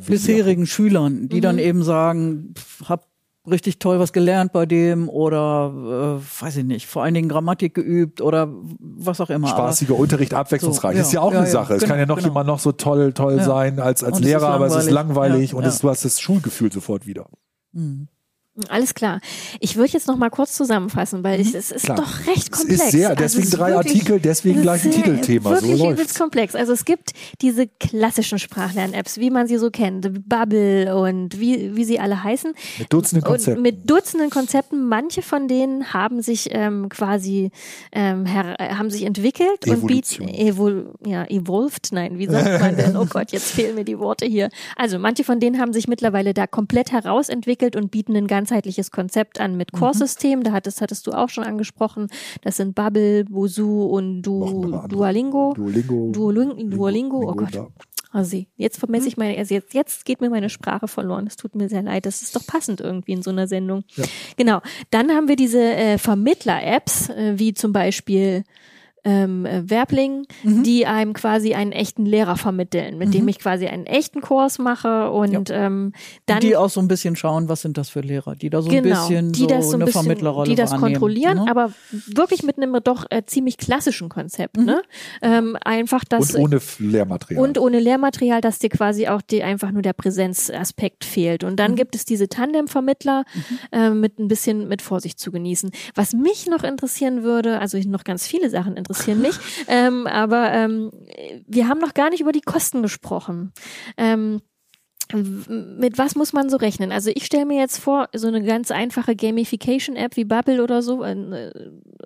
bisherigen Schülern, die dann eben sagen, hab richtig toll was gelernt bei dem oder äh, weiß ich nicht, vor allen Dingen Grammatik geübt oder was auch immer. Spaßiger Unterricht, abwechslungsreich. So, ja. ist ja auch Ja, eine ja, Sache. Es genau, kann ja noch genau. jemand noch so toll, toll Ja. sein als, als Und Lehrer, aber es ist langweilig. und ja. Es, du hast das Schulgefühl sofort wieder. Alles klar. Ich würde jetzt noch mal kurz zusammenfassen, weil es, es ist Klar. doch recht Es komplex. ist sehr, Also deswegen es ist drei wirklich Artikel, deswegen gleich ein sehr- Titelthema. So Wirklich läuft's. übelst komplex. Also es gibt diese klassischen Sprachlern-Apps, wie man sie so kennt, Bubble und wie, wie sie alle heißen. Mit Dutzenden Und Konzepten. mit Dutzenden Konzepten. Manche von denen haben sich ähm, quasi ähm, äh, haben sich entwickelt und bieten Evolution. evol ja, evolved. Nein, wie sagt man denn? Oh Gott, jetzt fehlen mir die Worte hier. Also manche von denen haben sich mittlerweile da komplett herausentwickelt und bieten ein ganzheitliches Konzept an mit Core-System. Da hattest, hattest du auch schon angesprochen. Das sind Bubble, Bozu und du. Duolingo. Duolingo. Duoling, Duolingo, oh Gott. ja. Also jetzt vermesse ich meine, also jetzt, jetzt geht mir meine Sprache verloren. Es tut mir sehr leid. Das ist doch passend irgendwie in so einer Sendung. Genau. Dann haben wir diese äh, Vermittler-Apps, äh, wie zum Beispiel ähm, äh, Werbling, Mhm. die einem quasi einen echten Lehrer vermitteln, mit dem Mhm. ich quasi einen echten Kurs mache und ähm, dann die auch so ein bisschen schauen, was sind das für Lehrer, die da so ein genau, bisschen die so das so ein eine bisschen, Vermittlerrolle die das wahrnehmen, kontrollieren, ne? aber wirklich mit einem doch äh, ziemlich klassischen Konzept, Mhm. ne? Ähm, einfach das und ohne Lehrmaterial. und ohne Lehrmaterial, dass dir quasi auch die einfach nur der Präsenzaspekt fehlt. Und Mhm. dann gibt es diese Tandemvermittler äh, mit ein bisschen mit Vorsicht zu genießen. Was mich noch interessieren würde, also noch ganz viele Sachen interessieren mich, ähm, aber ähm, wir haben noch gar nicht über die Kosten gesprochen. Ähm, mit was muss man so rechnen? Also ich stelle mir jetzt vor, so eine ganz einfache Gamification-App wie Bubble oder so, äh,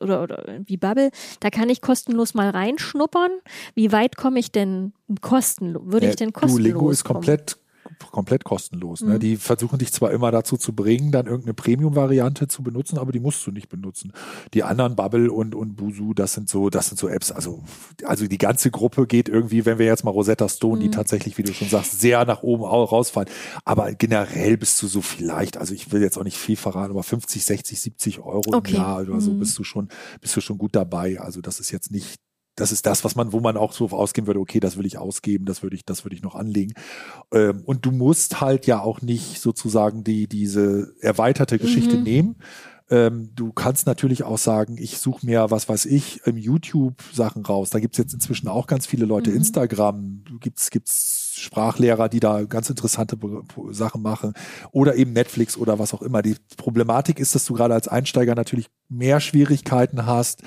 oder, oder wie Bubble, da kann ich kostenlos mal reinschnuppern. Wie weit komme ich denn kostenlos? Würde ich Äh, denn kostenlos Duolingo ist kommen? komplett komplett kostenlos. Ne? Mhm. Die versuchen dich zwar immer dazu zu bringen, dann irgendeine Premium-Variante zu benutzen, aber die musst du nicht benutzen. Die anderen Bubble und und Busu, das sind so, das sind so Apps. Also also die ganze Gruppe geht irgendwie, wenn wir jetzt mal Rosetta Stone, die Mhm. tatsächlich, wie du schon sagst, sehr nach oben au- rausfallen. Aber generell bist du so vielleicht, also ich will jetzt auch nicht viel verraten, aber 50, 60, 70 Euro Okay. im Jahr oder so Mhm. bist du schon, bist du schon gut dabei. Also das ist jetzt nicht das ist das, was man, wo man auch so ausgehen würde, okay, das will ich ausgeben, das würde ich, das würde ich noch anlegen. Ähm, und du musst halt ja auch nicht sozusagen die, diese erweiterte Geschichte Mhm. nehmen. Ähm, du kannst natürlich auch sagen, ich suche mir, was weiß ich, im YouTube Sachen raus. Da gibt's jetzt inzwischen auch ganz viele Leute, Mhm. Instagram, gibt's, gibt's Sprachlehrer, die da ganz interessante Sachen machen. Oder eben Netflix oder was auch immer. Die Problematik ist, dass du gerade als Einsteiger natürlich mehr Schwierigkeiten hast,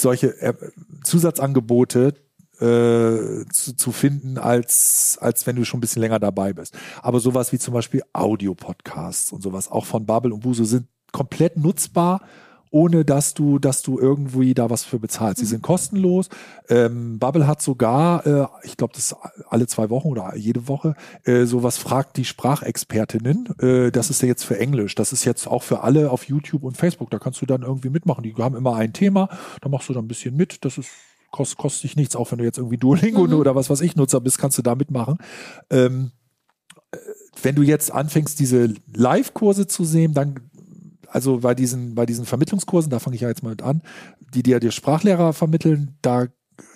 solche äh, Zusatzangebote äh, zu, zu finden, als, als wenn du schon ein bisschen länger dabei bist. Aber sowas wie zum Beispiel Audio-Podcasts und sowas, auch von Bubble und Buso, sind komplett nutzbar, ohne dass du, dass du irgendwie da was für bezahlst. Sie sind kostenlos. Ähm, Bubble hat sogar, äh, ich glaube, das ist alle zwei Wochen oder jede Woche, äh, sowas fragt die Sprachexpertinnen. Äh, das ist ja jetzt für Englisch. Das ist jetzt auch für alle auf YouTube und Facebook. Da kannst du dann irgendwie mitmachen. Die haben immer ein Thema. Da machst du dann ein bisschen mit. Das ist kost, kostet dich nichts. Auch wenn du jetzt irgendwie Duolingo Mhm. oder was weiß ich Nutzer bist, kannst du da mitmachen. Ähm, äh, wenn du jetzt anfängst, diese Live-Kurse zu sehen, dann also bei diesen, bei diesen Vermittlungskursen, da fange ich ja jetzt mal mit an, die dir die Sprachlehrer vermitteln, da,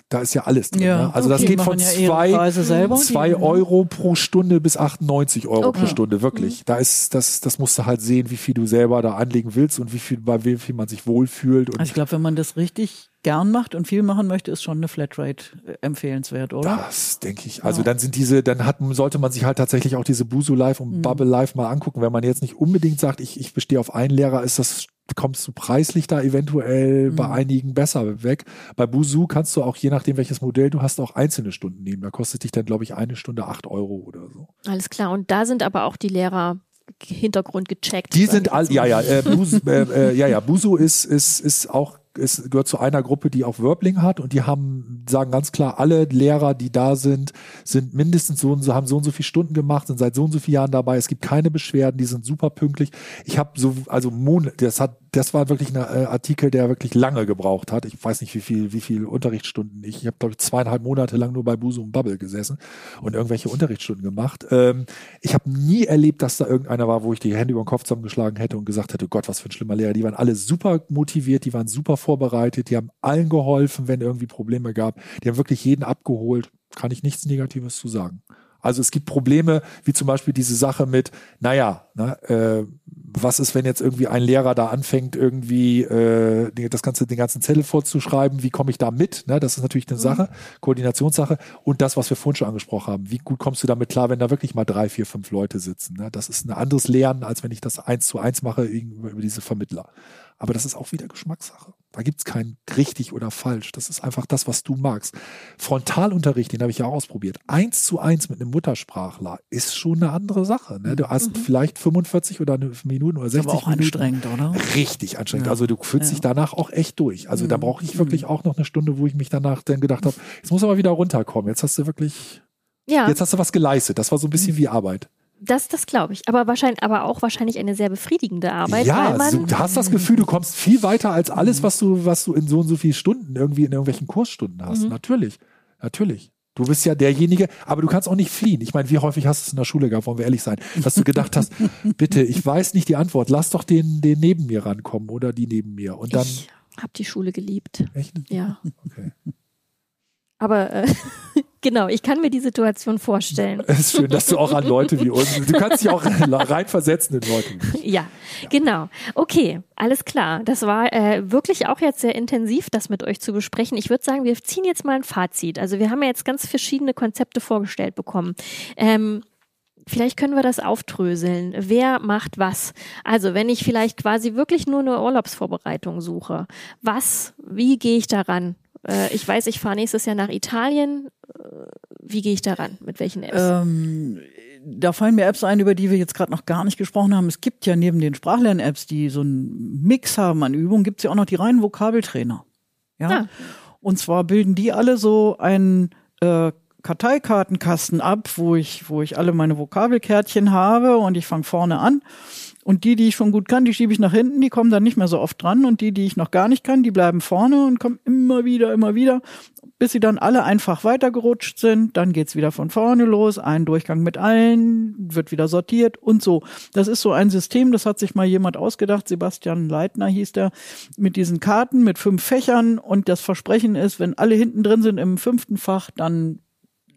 da ist ja alles drin. Ja, ne? Also das okay. geht Die von ja zwei, zwei Euro pro Stunde bis 98 Euro Okay. pro Stunde, wirklich. Da ist, das, das musst du halt sehen, wie viel du selber da anlegen willst und wie viel, bei wie viel man sich wohlfühlt. Und Also ich glaube, wenn man das richtig gern macht und viel machen möchte, ist schon eine Flatrate äh, empfehlenswert, oder? Das denke ich. Also Ja. dann sind diese, dann hat, sollte man sich halt tatsächlich auch diese Busu Live und Mhm. Bubble Live mal angucken. Wenn man jetzt nicht unbedingt sagt, ich, ich bestehe auf einen Lehrer, ist das, kommst du preislich da eventuell bei Mhm. einigen besser weg. Bei Busu kannst du auch, je nachdem welches Modell du hast, auch einzelne Stunden nehmen. Da kostet dich dann, glaube ich, eine Stunde acht Euro oder so. Alles klar. Und da sind aber auch die Lehrer Hintergrund gecheckt. Die sind all, ja, ja, äh, Busu, äh, äh, ja, ja, Busu ist, ist, ist auch, ist, gehört zu einer Gruppe, die auch Wörbling hat und die haben, sagen ganz klar, alle Lehrer, die da sind, sind mindestens so und so, haben so und so viele Stunden gemacht, sind seit so und so vielen Jahren dabei. Es gibt keine Beschwerden, die sind super pünktlich. Ich habe so, also Monat, das hat, das war wirklich ein äh, Artikel, der wirklich lange gebraucht hat. Ich weiß nicht, wie viel, wie viel Unterrichtsstunden. Ich, ich habe, glaube ich, zweieinhalb Monate lang nur bei Busu und Bubble gesessen und irgendwelche Unterrichtsstunden gemacht. Ähm, ich habe nie erlebt, dass da irgendeiner war, wo ich die Hände über den Kopf zusammengeschlagen hätte und gesagt hätte, Gott, was für ein schlimmer Lehrer. Die waren alle super motiviert, die waren super vorbereitet, die haben allen geholfen, wenn irgendwie Probleme gab. Die haben wirklich jeden abgeholt. Kann ich nichts Negatives zu sagen. Also es gibt Probleme, wie zum Beispiel diese Sache mit, naja, ne, äh, was ist, wenn jetzt irgendwie ein Lehrer da anfängt, irgendwie äh, das ganze, den ganzen Zettel vorzuschreiben, wie komme ich da mit? Ne? Das ist natürlich eine Sache, Koordinationssache. Und das, was wir vorhin schon angesprochen haben, wie gut kommst du damit klar, wenn da wirklich mal drei, vier, fünf Leute sitzen? Ne? Das ist ein anderes Lernen, als wenn ich das eins zu eins mache über diese Vermittler. Aber das ist auch wieder Geschmackssache. Da gibt's kein richtig oder falsch. Das ist einfach das, was du magst. Frontalunterricht, den habe ich ja auch ausprobiert. Eins zu eins mit einem Muttersprachler ist schon eine andere Sache. Ne? Du hast vielleicht 45 oder eine Minuten oder 60 Aber auch Minuten. anstrengend, oder? Richtig anstrengend. Ja. Also du fühlst dich Ja. danach auch echt durch. Also da Mhm. brauche ich wirklich auch noch eine Stunde, wo ich mich danach dann gedacht habe, jetzt muss aber wieder runterkommen. Jetzt hast du wirklich, Ja, jetzt hast du was geleistet. Das war so ein Mhm. bisschen wie Arbeit. Das, das glaube ich. Aber wahrscheinlich, aber auch wahrscheinlich eine sehr befriedigende Arbeit, ja, du hast das Gefühl, du kommst viel weiter als alles, was du, was du in so und so vielen Stunden irgendwie in irgendwelchen Kursstunden hast. Mhm. Natürlich, natürlich. Du bist ja derjenige, aber du kannst auch nicht fliehen. Ich meine, wie häufig hast du es in der Schule gehabt, wollen wir ehrlich sein, dass du gedacht hast, bitte, ich weiß nicht die Antwort, lass doch den, den neben mir rankommen oder die neben mir. Und dann, ich Hab die Schule geliebt. Echt? Ja. Okay. Aber äh, genau, ich kann mir die Situation vorstellen. Es ist schön, dass du auch an Leute wie uns, du kannst dich auch reinversetzen in Leute. uns. Ja, genau. Okay, alles klar. Das war äh, wirklich auch jetzt sehr intensiv, das mit euch zu besprechen. Ich würde sagen, wir ziehen jetzt mal ein Fazit. Also wir haben ja jetzt ganz verschiedene Konzepte vorgestellt bekommen. Ähm, Vielleicht können wir das aufdröseln. Wer macht was? Also, wenn ich vielleicht quasi wirklich nur eine Urlaubsvorbereitung suche, was, wie gehe ich daran? Äh, ich weiß, ich fahre nächstes Jahr nach Italien. Äh, Wie gehe ich daran? Mit welchen Apps? Ähm, da fallen mir Apps ein, über die wir jetzt gerade noch gar nicht gesprochen haben. Es gibt ja neben den Sprachlern-Apps, die so einen Mix haben an Übungen, gibt es ja auch noch die reinen Vokabeltrainer. Ja. Ah. Und zwar bilden die alle so einen äh, Karteikartenkasten ab, wo ich, wo ich alle meine Vokabelkärtchen habe und ich fange vorne an. Und die, die ich schon gut kann, die schiebe ich nach hinten, die kommen dann nicht mehr so oft dran. Und die, die ich noch gar nicht kann, die bleiben vorne und kommen immer wieder, immer wieder, bis sie dann alle einfach weitergerutscht sind. Dann geht's wieder von vorne los, ein Durchgang mit allen, wird wieder sortiert und so. Das ist so ein System, das hat sich mal jemand ausgedacht, Sebastian Leitner hieß der, mit diesen Karten, mit fünf Fächern. Und das Versprechen ist, wenn alle hinten drin sind im fünften Fach, dann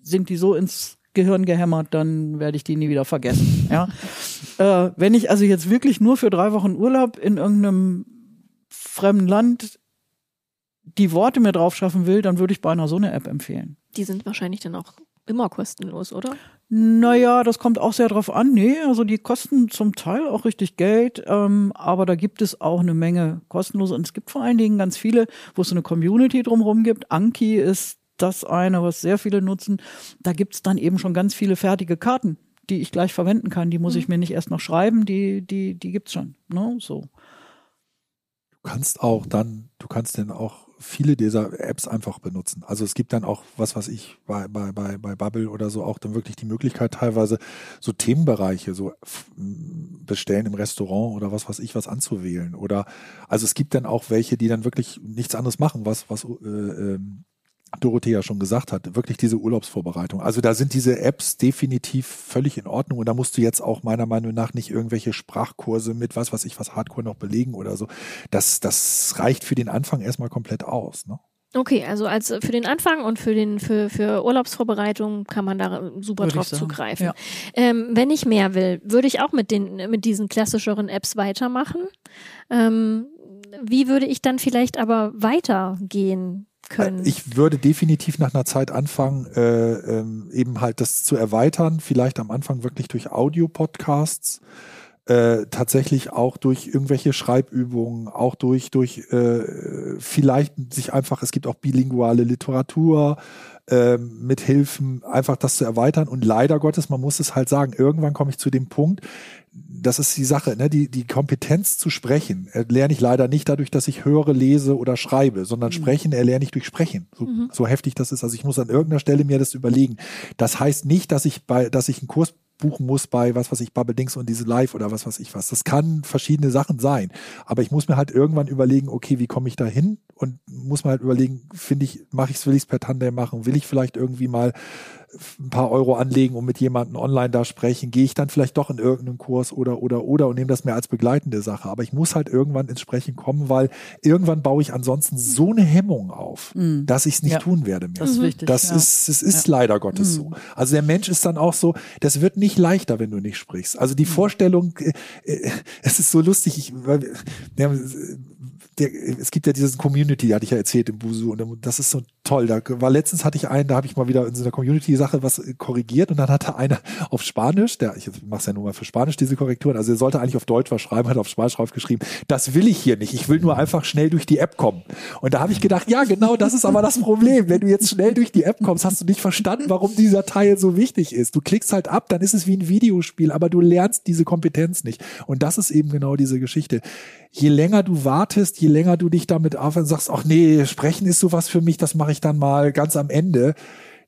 sind die so ins Gehirn gehämmert, dann werde ich die nie wieder vergessen. Ja. äh, wenn ich also jetzt wirklich nur für drei Wochen Urlaub in irgendeinem fremden Land die Worte mir drauf schaffen will, dann würde ich beinahe so eine App empfehlen. Die sind wahrscheinlich dann auch immer kostenlos, oder? Naja, das kommt auch sehr drauf an. Nee, also die kosten zum Teil auch richtig Geld, ähm, aber da gibt es auch eine Menge kostenlose. Und es gibt vor allen Dingen ganz viele, wo es so eine Community drumherum gibt. Anki ist das eine, was sehr viele nutzen. Da gibt's dann eben schon ganz viele fertige Karten, die ich gleich verwenden kann. Die muss ich mir nicht erst noch schreiben, die, die, die gibt's schon. Ne? So. Du kannst auch dann, du kannst dann auch viele dieser Apps einfach benutzen. Also es gibt dann auch, was weiß ich, bei, bei, bei, bei Bubble oder so auch dann wirklich die Möglichkeit teilweise so Themenbereiche so bestellen im Restaurant oder was weiß ich was anzuwählen. Oder also es gibt dann auch welche, die dann wirklich nichts anderes machen, was, was äh, ähm, Dorothea schon gesagt hat, wirklich diese Urlaubsvorbereitung. Also da sind diese Apps definitiv völlig in Ordnung und da musst du jetzt auch meiner Meinung nach nicht irgendwelche Sprachkurse mit was weiß ich was Hardcore noch belegen oder so. Das, das reicht für den Anfang erstmal komplett aus. Ne? Okay, also als für den Anfang und für den für für Urlaubsvorbereitung kann man da super Würde drauf zugreifen. ja. Ähm, wenn ich mehr will, würde ich auch mit den mit diesen klassischeren Apps weitermachen. Ähm, wie würde ich dann vielleicht aber weitergehen können? Äh, Ich würde definitiv nach einer Zeit anfangen, äh, ähm, eben halt das zu erweitern, vielleicht am Anfang wirklich durch Audio-Podcasts, äh, tatsächlich auch durch irgendwelche Schreibübungen, auch durch, durch äh, vielleicht sich einfach, es gibt auch bilinguale Literatur, ähm, mit Hilfen, einfach das zu erweitern. Und leider Gottes, man muss es halt sagen, irgendwann komme ich zu dem Punkt, das ist die Sache, ne? die, die Kompetenz zu sprechen erlerne ich leider nicht dadurch, dass ich höre, lese oder schreibe, sondern sprechen erlerne ich durch Sprechen. So, so heftig das ist. Also ich muss an irgendeiner Stelle mir das überlegen. Das heißt nicht, dass ich bei, dass ich einen Kurs buchen muss bei was was ich Bubble-Dings und diese Live oder was weiß ich was. Das kann verschiedene Sachen sein. Aber ich muss mir halt irgendwann überlegen, okay, wie komme ich da hin? Und muss mir halt überlegen, finde ich, mache ich es, will ich es per Tandem machen? Will ich vielleicht irgendwie mal ein paar Euro anlegen und mit jemandem online da sprechen? Gehe ich dann vielleicht doch in irgendeinen Kurs oder, oder, oder und nehme das mehr als begleitende Sache? Aber ich muss halt irgendwann ins Sprechen kommen, weil irgendwann baue ich ansonsten so eine Hemmung auf, dass ich es nicht Ja. tun werde mehr. Das ist wichtig. Das ja. ist, es ist leider Gottes so. Also der Mensch ist dann auch so, das wird nicht leichter, wenn du nicht sprichst. Also die Vorstellung, äh, äh, es ist so lustig, ich, weil, ja, der, es gibt ja dieses Community, hatte ich ja erzählt im Busu, und das ist so toll. Da war letztens hatte ich einen, da habe ich mal wieder in so einer Community-Sache was korrigiert und dann hatte einer auf Spanisch, der, ich mache ja nur mal für Spanisch diese Korrekturen, also er sollte eigentlich auf Deutsch was schreiben, hat auf Spanisch draufgeschrieben, das will ich hier nicht, ich will nur einfach schnell durch die App kommen. Und da habe ich gedacht, ja genau, das ist aber das Problem. Wenn du jetzt schnell durch die App kommst, hast du nicht verstanden, warum dieser Teil so wichtig ist. Du klickst halt ab, dann ist es wie ein Videospiel, aber du lernst diese Kompetenz nicht. Und das ist eben genau diese Geschichte. Je länger du wartest, je länger du dich damit auf und sagst, ach nee, sprechen ist sowas für mich, das mache ich dann mal ganz am Ende.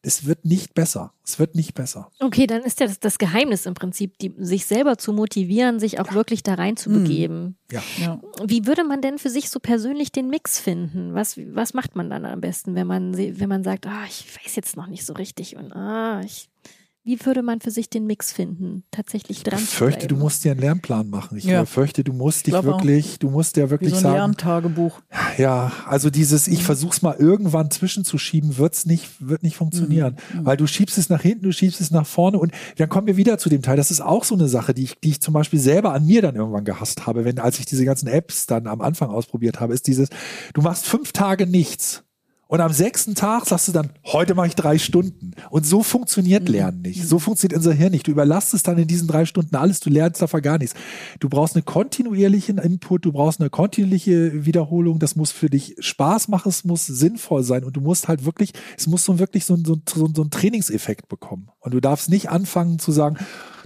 Es wird nicht besser. Es wird nicht besser. Okay, dann ist ja das, das Geheimnis im Prinzip, die, sich selber zu motivieren, sich auch wirklich da rein zu begeben. Ja. Ja. Wie würde man denn für sich so persönlich den Mix finden? Was, was macht man dann am besten, wenn man, wenn man sagt, ah, ich weiß jetzt noch nicht so richtig und ah, ich, wie würde man für sich den Mix finden, tatsächlich dran Ich fürchte, du musst dir einen Lernplan machen. Ich Ja. fürchte, du musst dich auch. wirklich, du musst ja Wie wirklich so ein sagen, Lerntagebuch. ja, also dieses, Mhm. ich versuch's mal irgendwann zwischenzuschieben, wird's nicht, wird nicht funktionieren. Mhm. Weil du schiebst es nach hinten, du schiebst es nach vorne und dann kommen wir wieder zu dem Teil. Das ist auch so eine Sache, die ich, die ich zum Beispiel selber an mir dann irgendwann gehasst habe, wenn, als ich diese ganzen Apps dann am Anfang ausprobiert habe, ist dieses, du machst fünf Tage nichts. Und am sechsten Tag sagst du dann, heute mache ich drei Stunden. Und so funktioniert Lernen nicht. So funktioniert unser Hirn nicht. Du überlastest dann in diesen drei Stunden alles, du lernst davon gar nichts. Du brauchst einen kontinuierlichen Input, du brauchst eine kontinuierliche Wiederholung. Das muss für dich Spaß machen, es muss sinnvoll sein. Und du musst halt wirklich, es muss so wirklich so, ein- so, so, so einen Trainingseffekt bekommen. Und du darfst nicht anfangen zu sagen,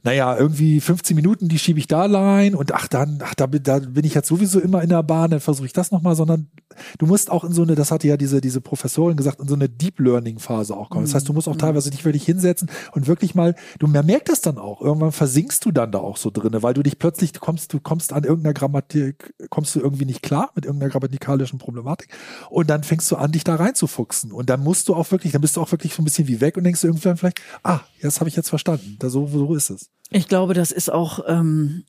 naja, irgendwie 15 Minuten, die schiebe ich da rein und ach, dann, ach, da, bin- da bin ich jetzt sowieso immer in der Bahn, dann versuche ich das nochmal, sondern du musst auch in so eine, das hatte ja diese, diese Professorin gesagt, in so eine Deep Learning Phase auch kommen. Das heißt, du musst auch teilweise dich wirklich hinsetzen und wirklich mal, du man merkt das dann auch. Irgendwann versinkst du dann da auch so drinne, weil du dich plötzlich, du kommst, du kommst an irgendeiner Grammatik, kommst du irgendwie nicht klar mit irgendeiner grammatikalischen Problematik und dann fängst du an, dich da reinzufuchsen und dann musst du auch wirklich, dann bist du auch wirklich so ein bisschen wie weg und denkst du irgendwann vielleicht, ah, das habe ich jetzt verstanden. Da so, so ist es. Ich glaube, das ist auch ähm,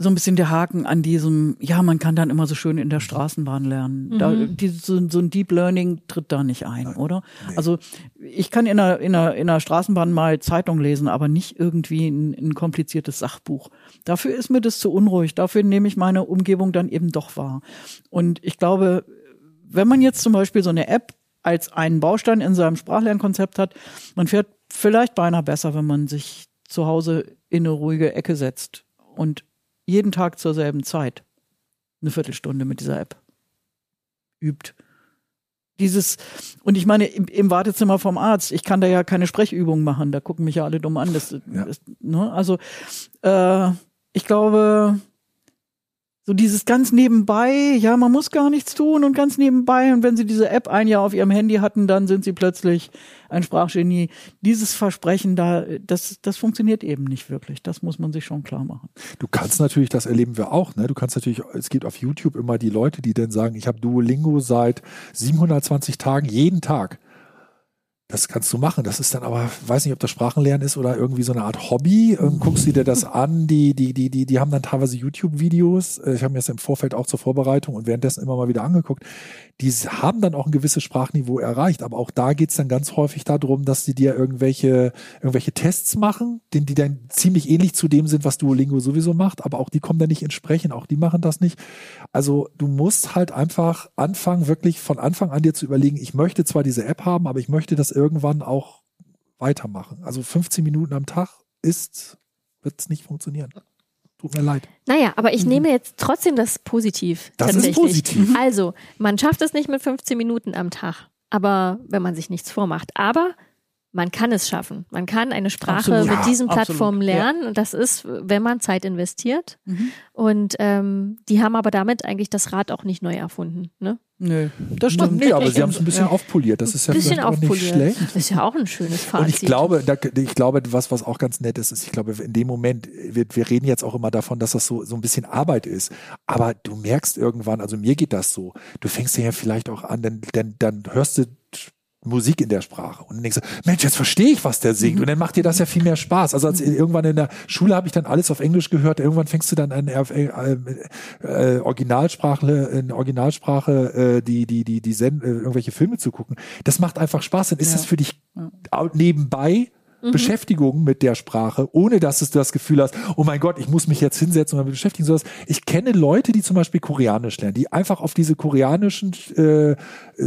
so ein bisschen der Haken an diesem, ja, man kann dann immer so schön in der Straßenbahn lernen. Da, die, so, so ein Deep Learning tritt da nicht ein, oder? Also ich kann in einer, in, einer, in einer Straßenbahn mal Zeitung lesen, aber nicht irgendwie ein, ein kompliziertes Sachbuch. Dafür ist mir das zu unruhig. Dafür nehme ich meine Umgebung dann eben doch wahr. Und ich glaube, wenn man jetzt zum Beispiel so eine App als einen Baustein in seinem Sprachlernkonzept hat, man fährt vielleicht beinahe besser, wenn man sich zu Hause in eine ruhige Ecke setzt und jeden Tag zur selben Zeit eine Viertelstunde mit dieser App übt. Dieses, und ich meine, im, im Wartezimmer vom Arzt, ich kann da ja keine Sprechübungen machen, da gucken mich ja alle dumm an. Das, Ja. das, ne? Also äh, ich glaube, so dieses ganz nebenbei, ja, man muss gar nichts tun und ganz nebenbei. Und wenn sie diese App ein Jahr auf ihrem Handy hatten, dann sind sie plötzlich ein Sprachgenie. Dieses Versprechen da, das, das funktioniert eben nicht wirklich. Das muss man sich schon klar machen. Du kannst natürlich, das erleben wir auch, ne? Du kannst natürlich, es gibt auf YouTube immer die Leute, die dann sagen, ich habe Duolingo seit 720 Tagen jeden Tag. Das kannst du machen. Das ist dann aber, weiß nicht, ob das Sprachenlernen ist oder irgendwie so eine Art Hobby. Ähm, guckst du dir das an, die, die, die, die, die haben dann teilweise YouTube-Videos. Äh, Ich habe mir das im Vorfeld auch zur Vorbereitung und währenddessen immer mal wieder angeguckt. Die haben dann auch ein gewisses Sprachniveau erreicht, aber auch da geht's dann ganz häufig darum, dass die dir irgendwelche, irgendwelche Tests machen, die, die dann ziemlich ähnlich zu dem sind, was Duolingo sowieso macht, aber auch die kommen dann nicht ins Sprechen, auch die machen das nicht. Also du musst halt einfach anfangen, wirklich von Anfang an dir zu überlegen, ich möchte zwar diese App haben, aber ich möchte das irgendwann auch weitermachen. Also 15 Minuten am Tag ist, wird's nicht funktionieren. Tut mir leid. Naja, aber ich nehme jetzt trotzdem das positiv. Mhm. Das ist positiv. Also, man schafft es nicht mit 15 Minuten am Tag, aber wenn man sich nichts vormacht. Aber man kann es schaffen. Man kann eine Sprache Absolut. mit Ja, diesen absolut. Plattformen Ja. lernen. Und das ist, wenn man Zeit investiert. Mhm. Und ähm, die haben aber damit eigentlich das Rad auch nicht neu erfunden. Ne? Nö, das stimmt. Nee, aber sie haben es ein bisschen Ja. aufpoliert. Das ist ja bisschen vielleicht auch nicht schlecht. Ist ja auch ein schönes Fazit. Und ich glaube, da, ich glaube, was, was auch ganz nett ist, ist, ich glaube, in dem Moment, wir, wir reden jetzt auch immer davon, dass das so, so ein bisschen Arbeit ist. Aber du merkst irgendwann, also mir geht das so, du fängst dir ja vielleicht auch an, dann, dann, dann hörst du Musik in der Sprache und dann denkst du, Mensch, jetzt verstehe ich, was der singt. Und dann macht dir das ja viel mehr Spaß. Also als irgendwann in der Schule habe ich dann alles auf Englisch gehört. Irgendwann fängst du dann an äh, äh, Originalsprache, in Originalsprache äh, die die die die Sen äh, irgendwelche Filme zu gucken. Das macht einfach Spaß. Dann ist Ja. es für dich au- nebenbei Beschäftigung mit der Sprache, ohne dass du das Gefühl hast, oh mein Gott, ich muss mich jetzt hinsetzen und damit beschäftigen. Sodass ich kenne Leute, die zum Beispiel Koreanisch lernen, die einfach auf diese koreanischen, äh,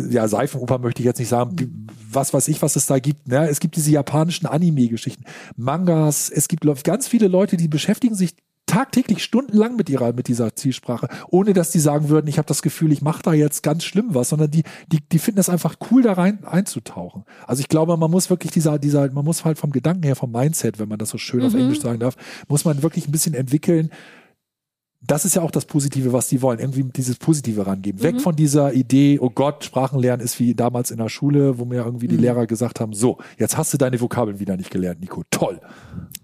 ja, Seifenoper möchte ich jetzt nicht sagen, wie- was weiß ich, was es da gibt. Ne? Es gibt diese japanischen Anime-Geschichten, Mangas, es gibt ganz viele Leute, die beschäftigen sich tagtäglich stundenlang mit ihrer mit dieser Zielsprache, ohne dass die sagen würden, ich habe das Gefühl, ich mache da jetzt ganz schlimm was, sondern die die die finden es einfach cool da rein einzutauchen. Also ich glaube, man muss wirklich dieser dieser man muss halt vom Gedanken her vom Mindset, wenn man das so schön auf Englisch sagen darf, muss man wirklich ein bisschen entwickeln. Das ist ja auch das Positive, was die wollen. Irgendwie dieses Positive rangeben. Weg von dieser Idee, oh Gott, Sprachenlernen ist wie damals in der Schule, wo mir irgendwie die Lehrer gesagt haben, so, jetzt hast du deine Vokabeln wieder nicht gelernt, Nico. Toll.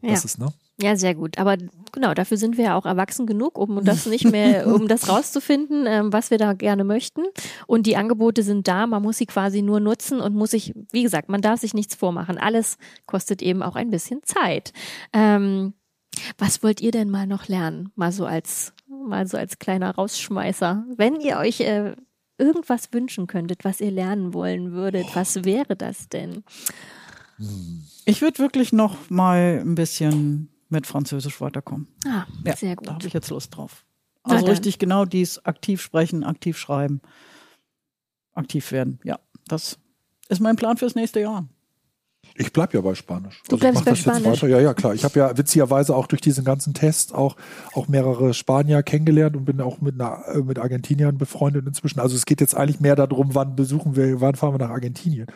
Ja. Das ist, ne? Ja, sehr gut. Aber genau, dafür sind wir ja auch erwachsen genug, um das nicht mehr, um das rauszufinden, ähm, was wir da gerne möchten. Und die Angebote sind da, man muss sie quasi nur nutzen und muss sich, wie gesagt, man darf sich nichts vormachen. Alles kostet eben auch ein bisschen Zeit. Ähm, was wollt ihr denn mal noch lernen? Mal so als, mal so als kleiner Rausschmeißer. Wenn ihr euch äh, irgendwas wünschen könntet, was ihr lernen wollen würdet, was wäre das denn? Ich würde wirklich noch mal ein bisschen mit Französisch weiterkommen. Ah, Ja, sehr Da gut. habe ich jetzt Lust drauf. Na Also dann. richtig genau dies aktiv sprechen, aktiv schreiben, aktiv werden. Ja, das ist mein Plan fürs nächste Jahr. Ich bleib ja bei Spanisch. Du ich bleibst mach bei das jetzt Spanisch. Weiter. Ja, ja, klar. Ich habe ja witzigerweise auch durch diesen ganzen Test auch, auch mehrere Spanier kennengelernt und bin auch mit, einer, äh, mit Argentiniern befreundet inzwischen. Also es geht jetzt eigentlich mehr darum, wann besuchen wir, wann fahren wir nach Argentinien.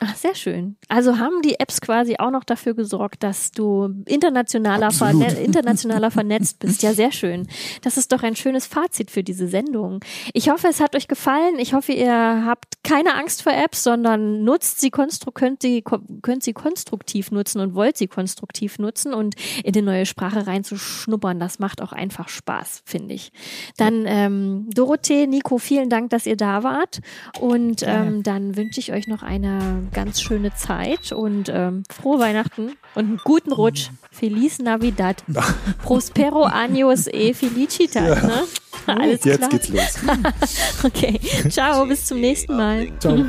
Ach, sehr schön. Also haben die Apps quasi auch noch dafür gesorgt, dass du internationaler, verne internationaler vernetzt bist. Ja, sehr schön. Das ist doch ein schönes Fazit für diese Sendung. Ich hoffe, es hat euch gefallen. Ich hoffe, ihr habt keine Angst vor Apps, sondern nutzt sie, könnt sie, könnt sie konstruktiv nutzen und wollt sie konstruktiv nutzen und in die neue Sprache reinzuschnuppern. Das macht auch einfach Spaß, finde ich. Dann ähm, Dorothee, Nico, vielen Dank, dass ihr da wart. Und ähm, dann wünsche ich euch noch eine ganz schöne Zeit und ähm, frohe Weihnachten und einen guten Rutsch. Feliz Navidad. Prospero años e felicitas. Ne? Alles Jetzt klar. geht's los. Okay. Ciao, bis zum nächsten Mal. Ciao.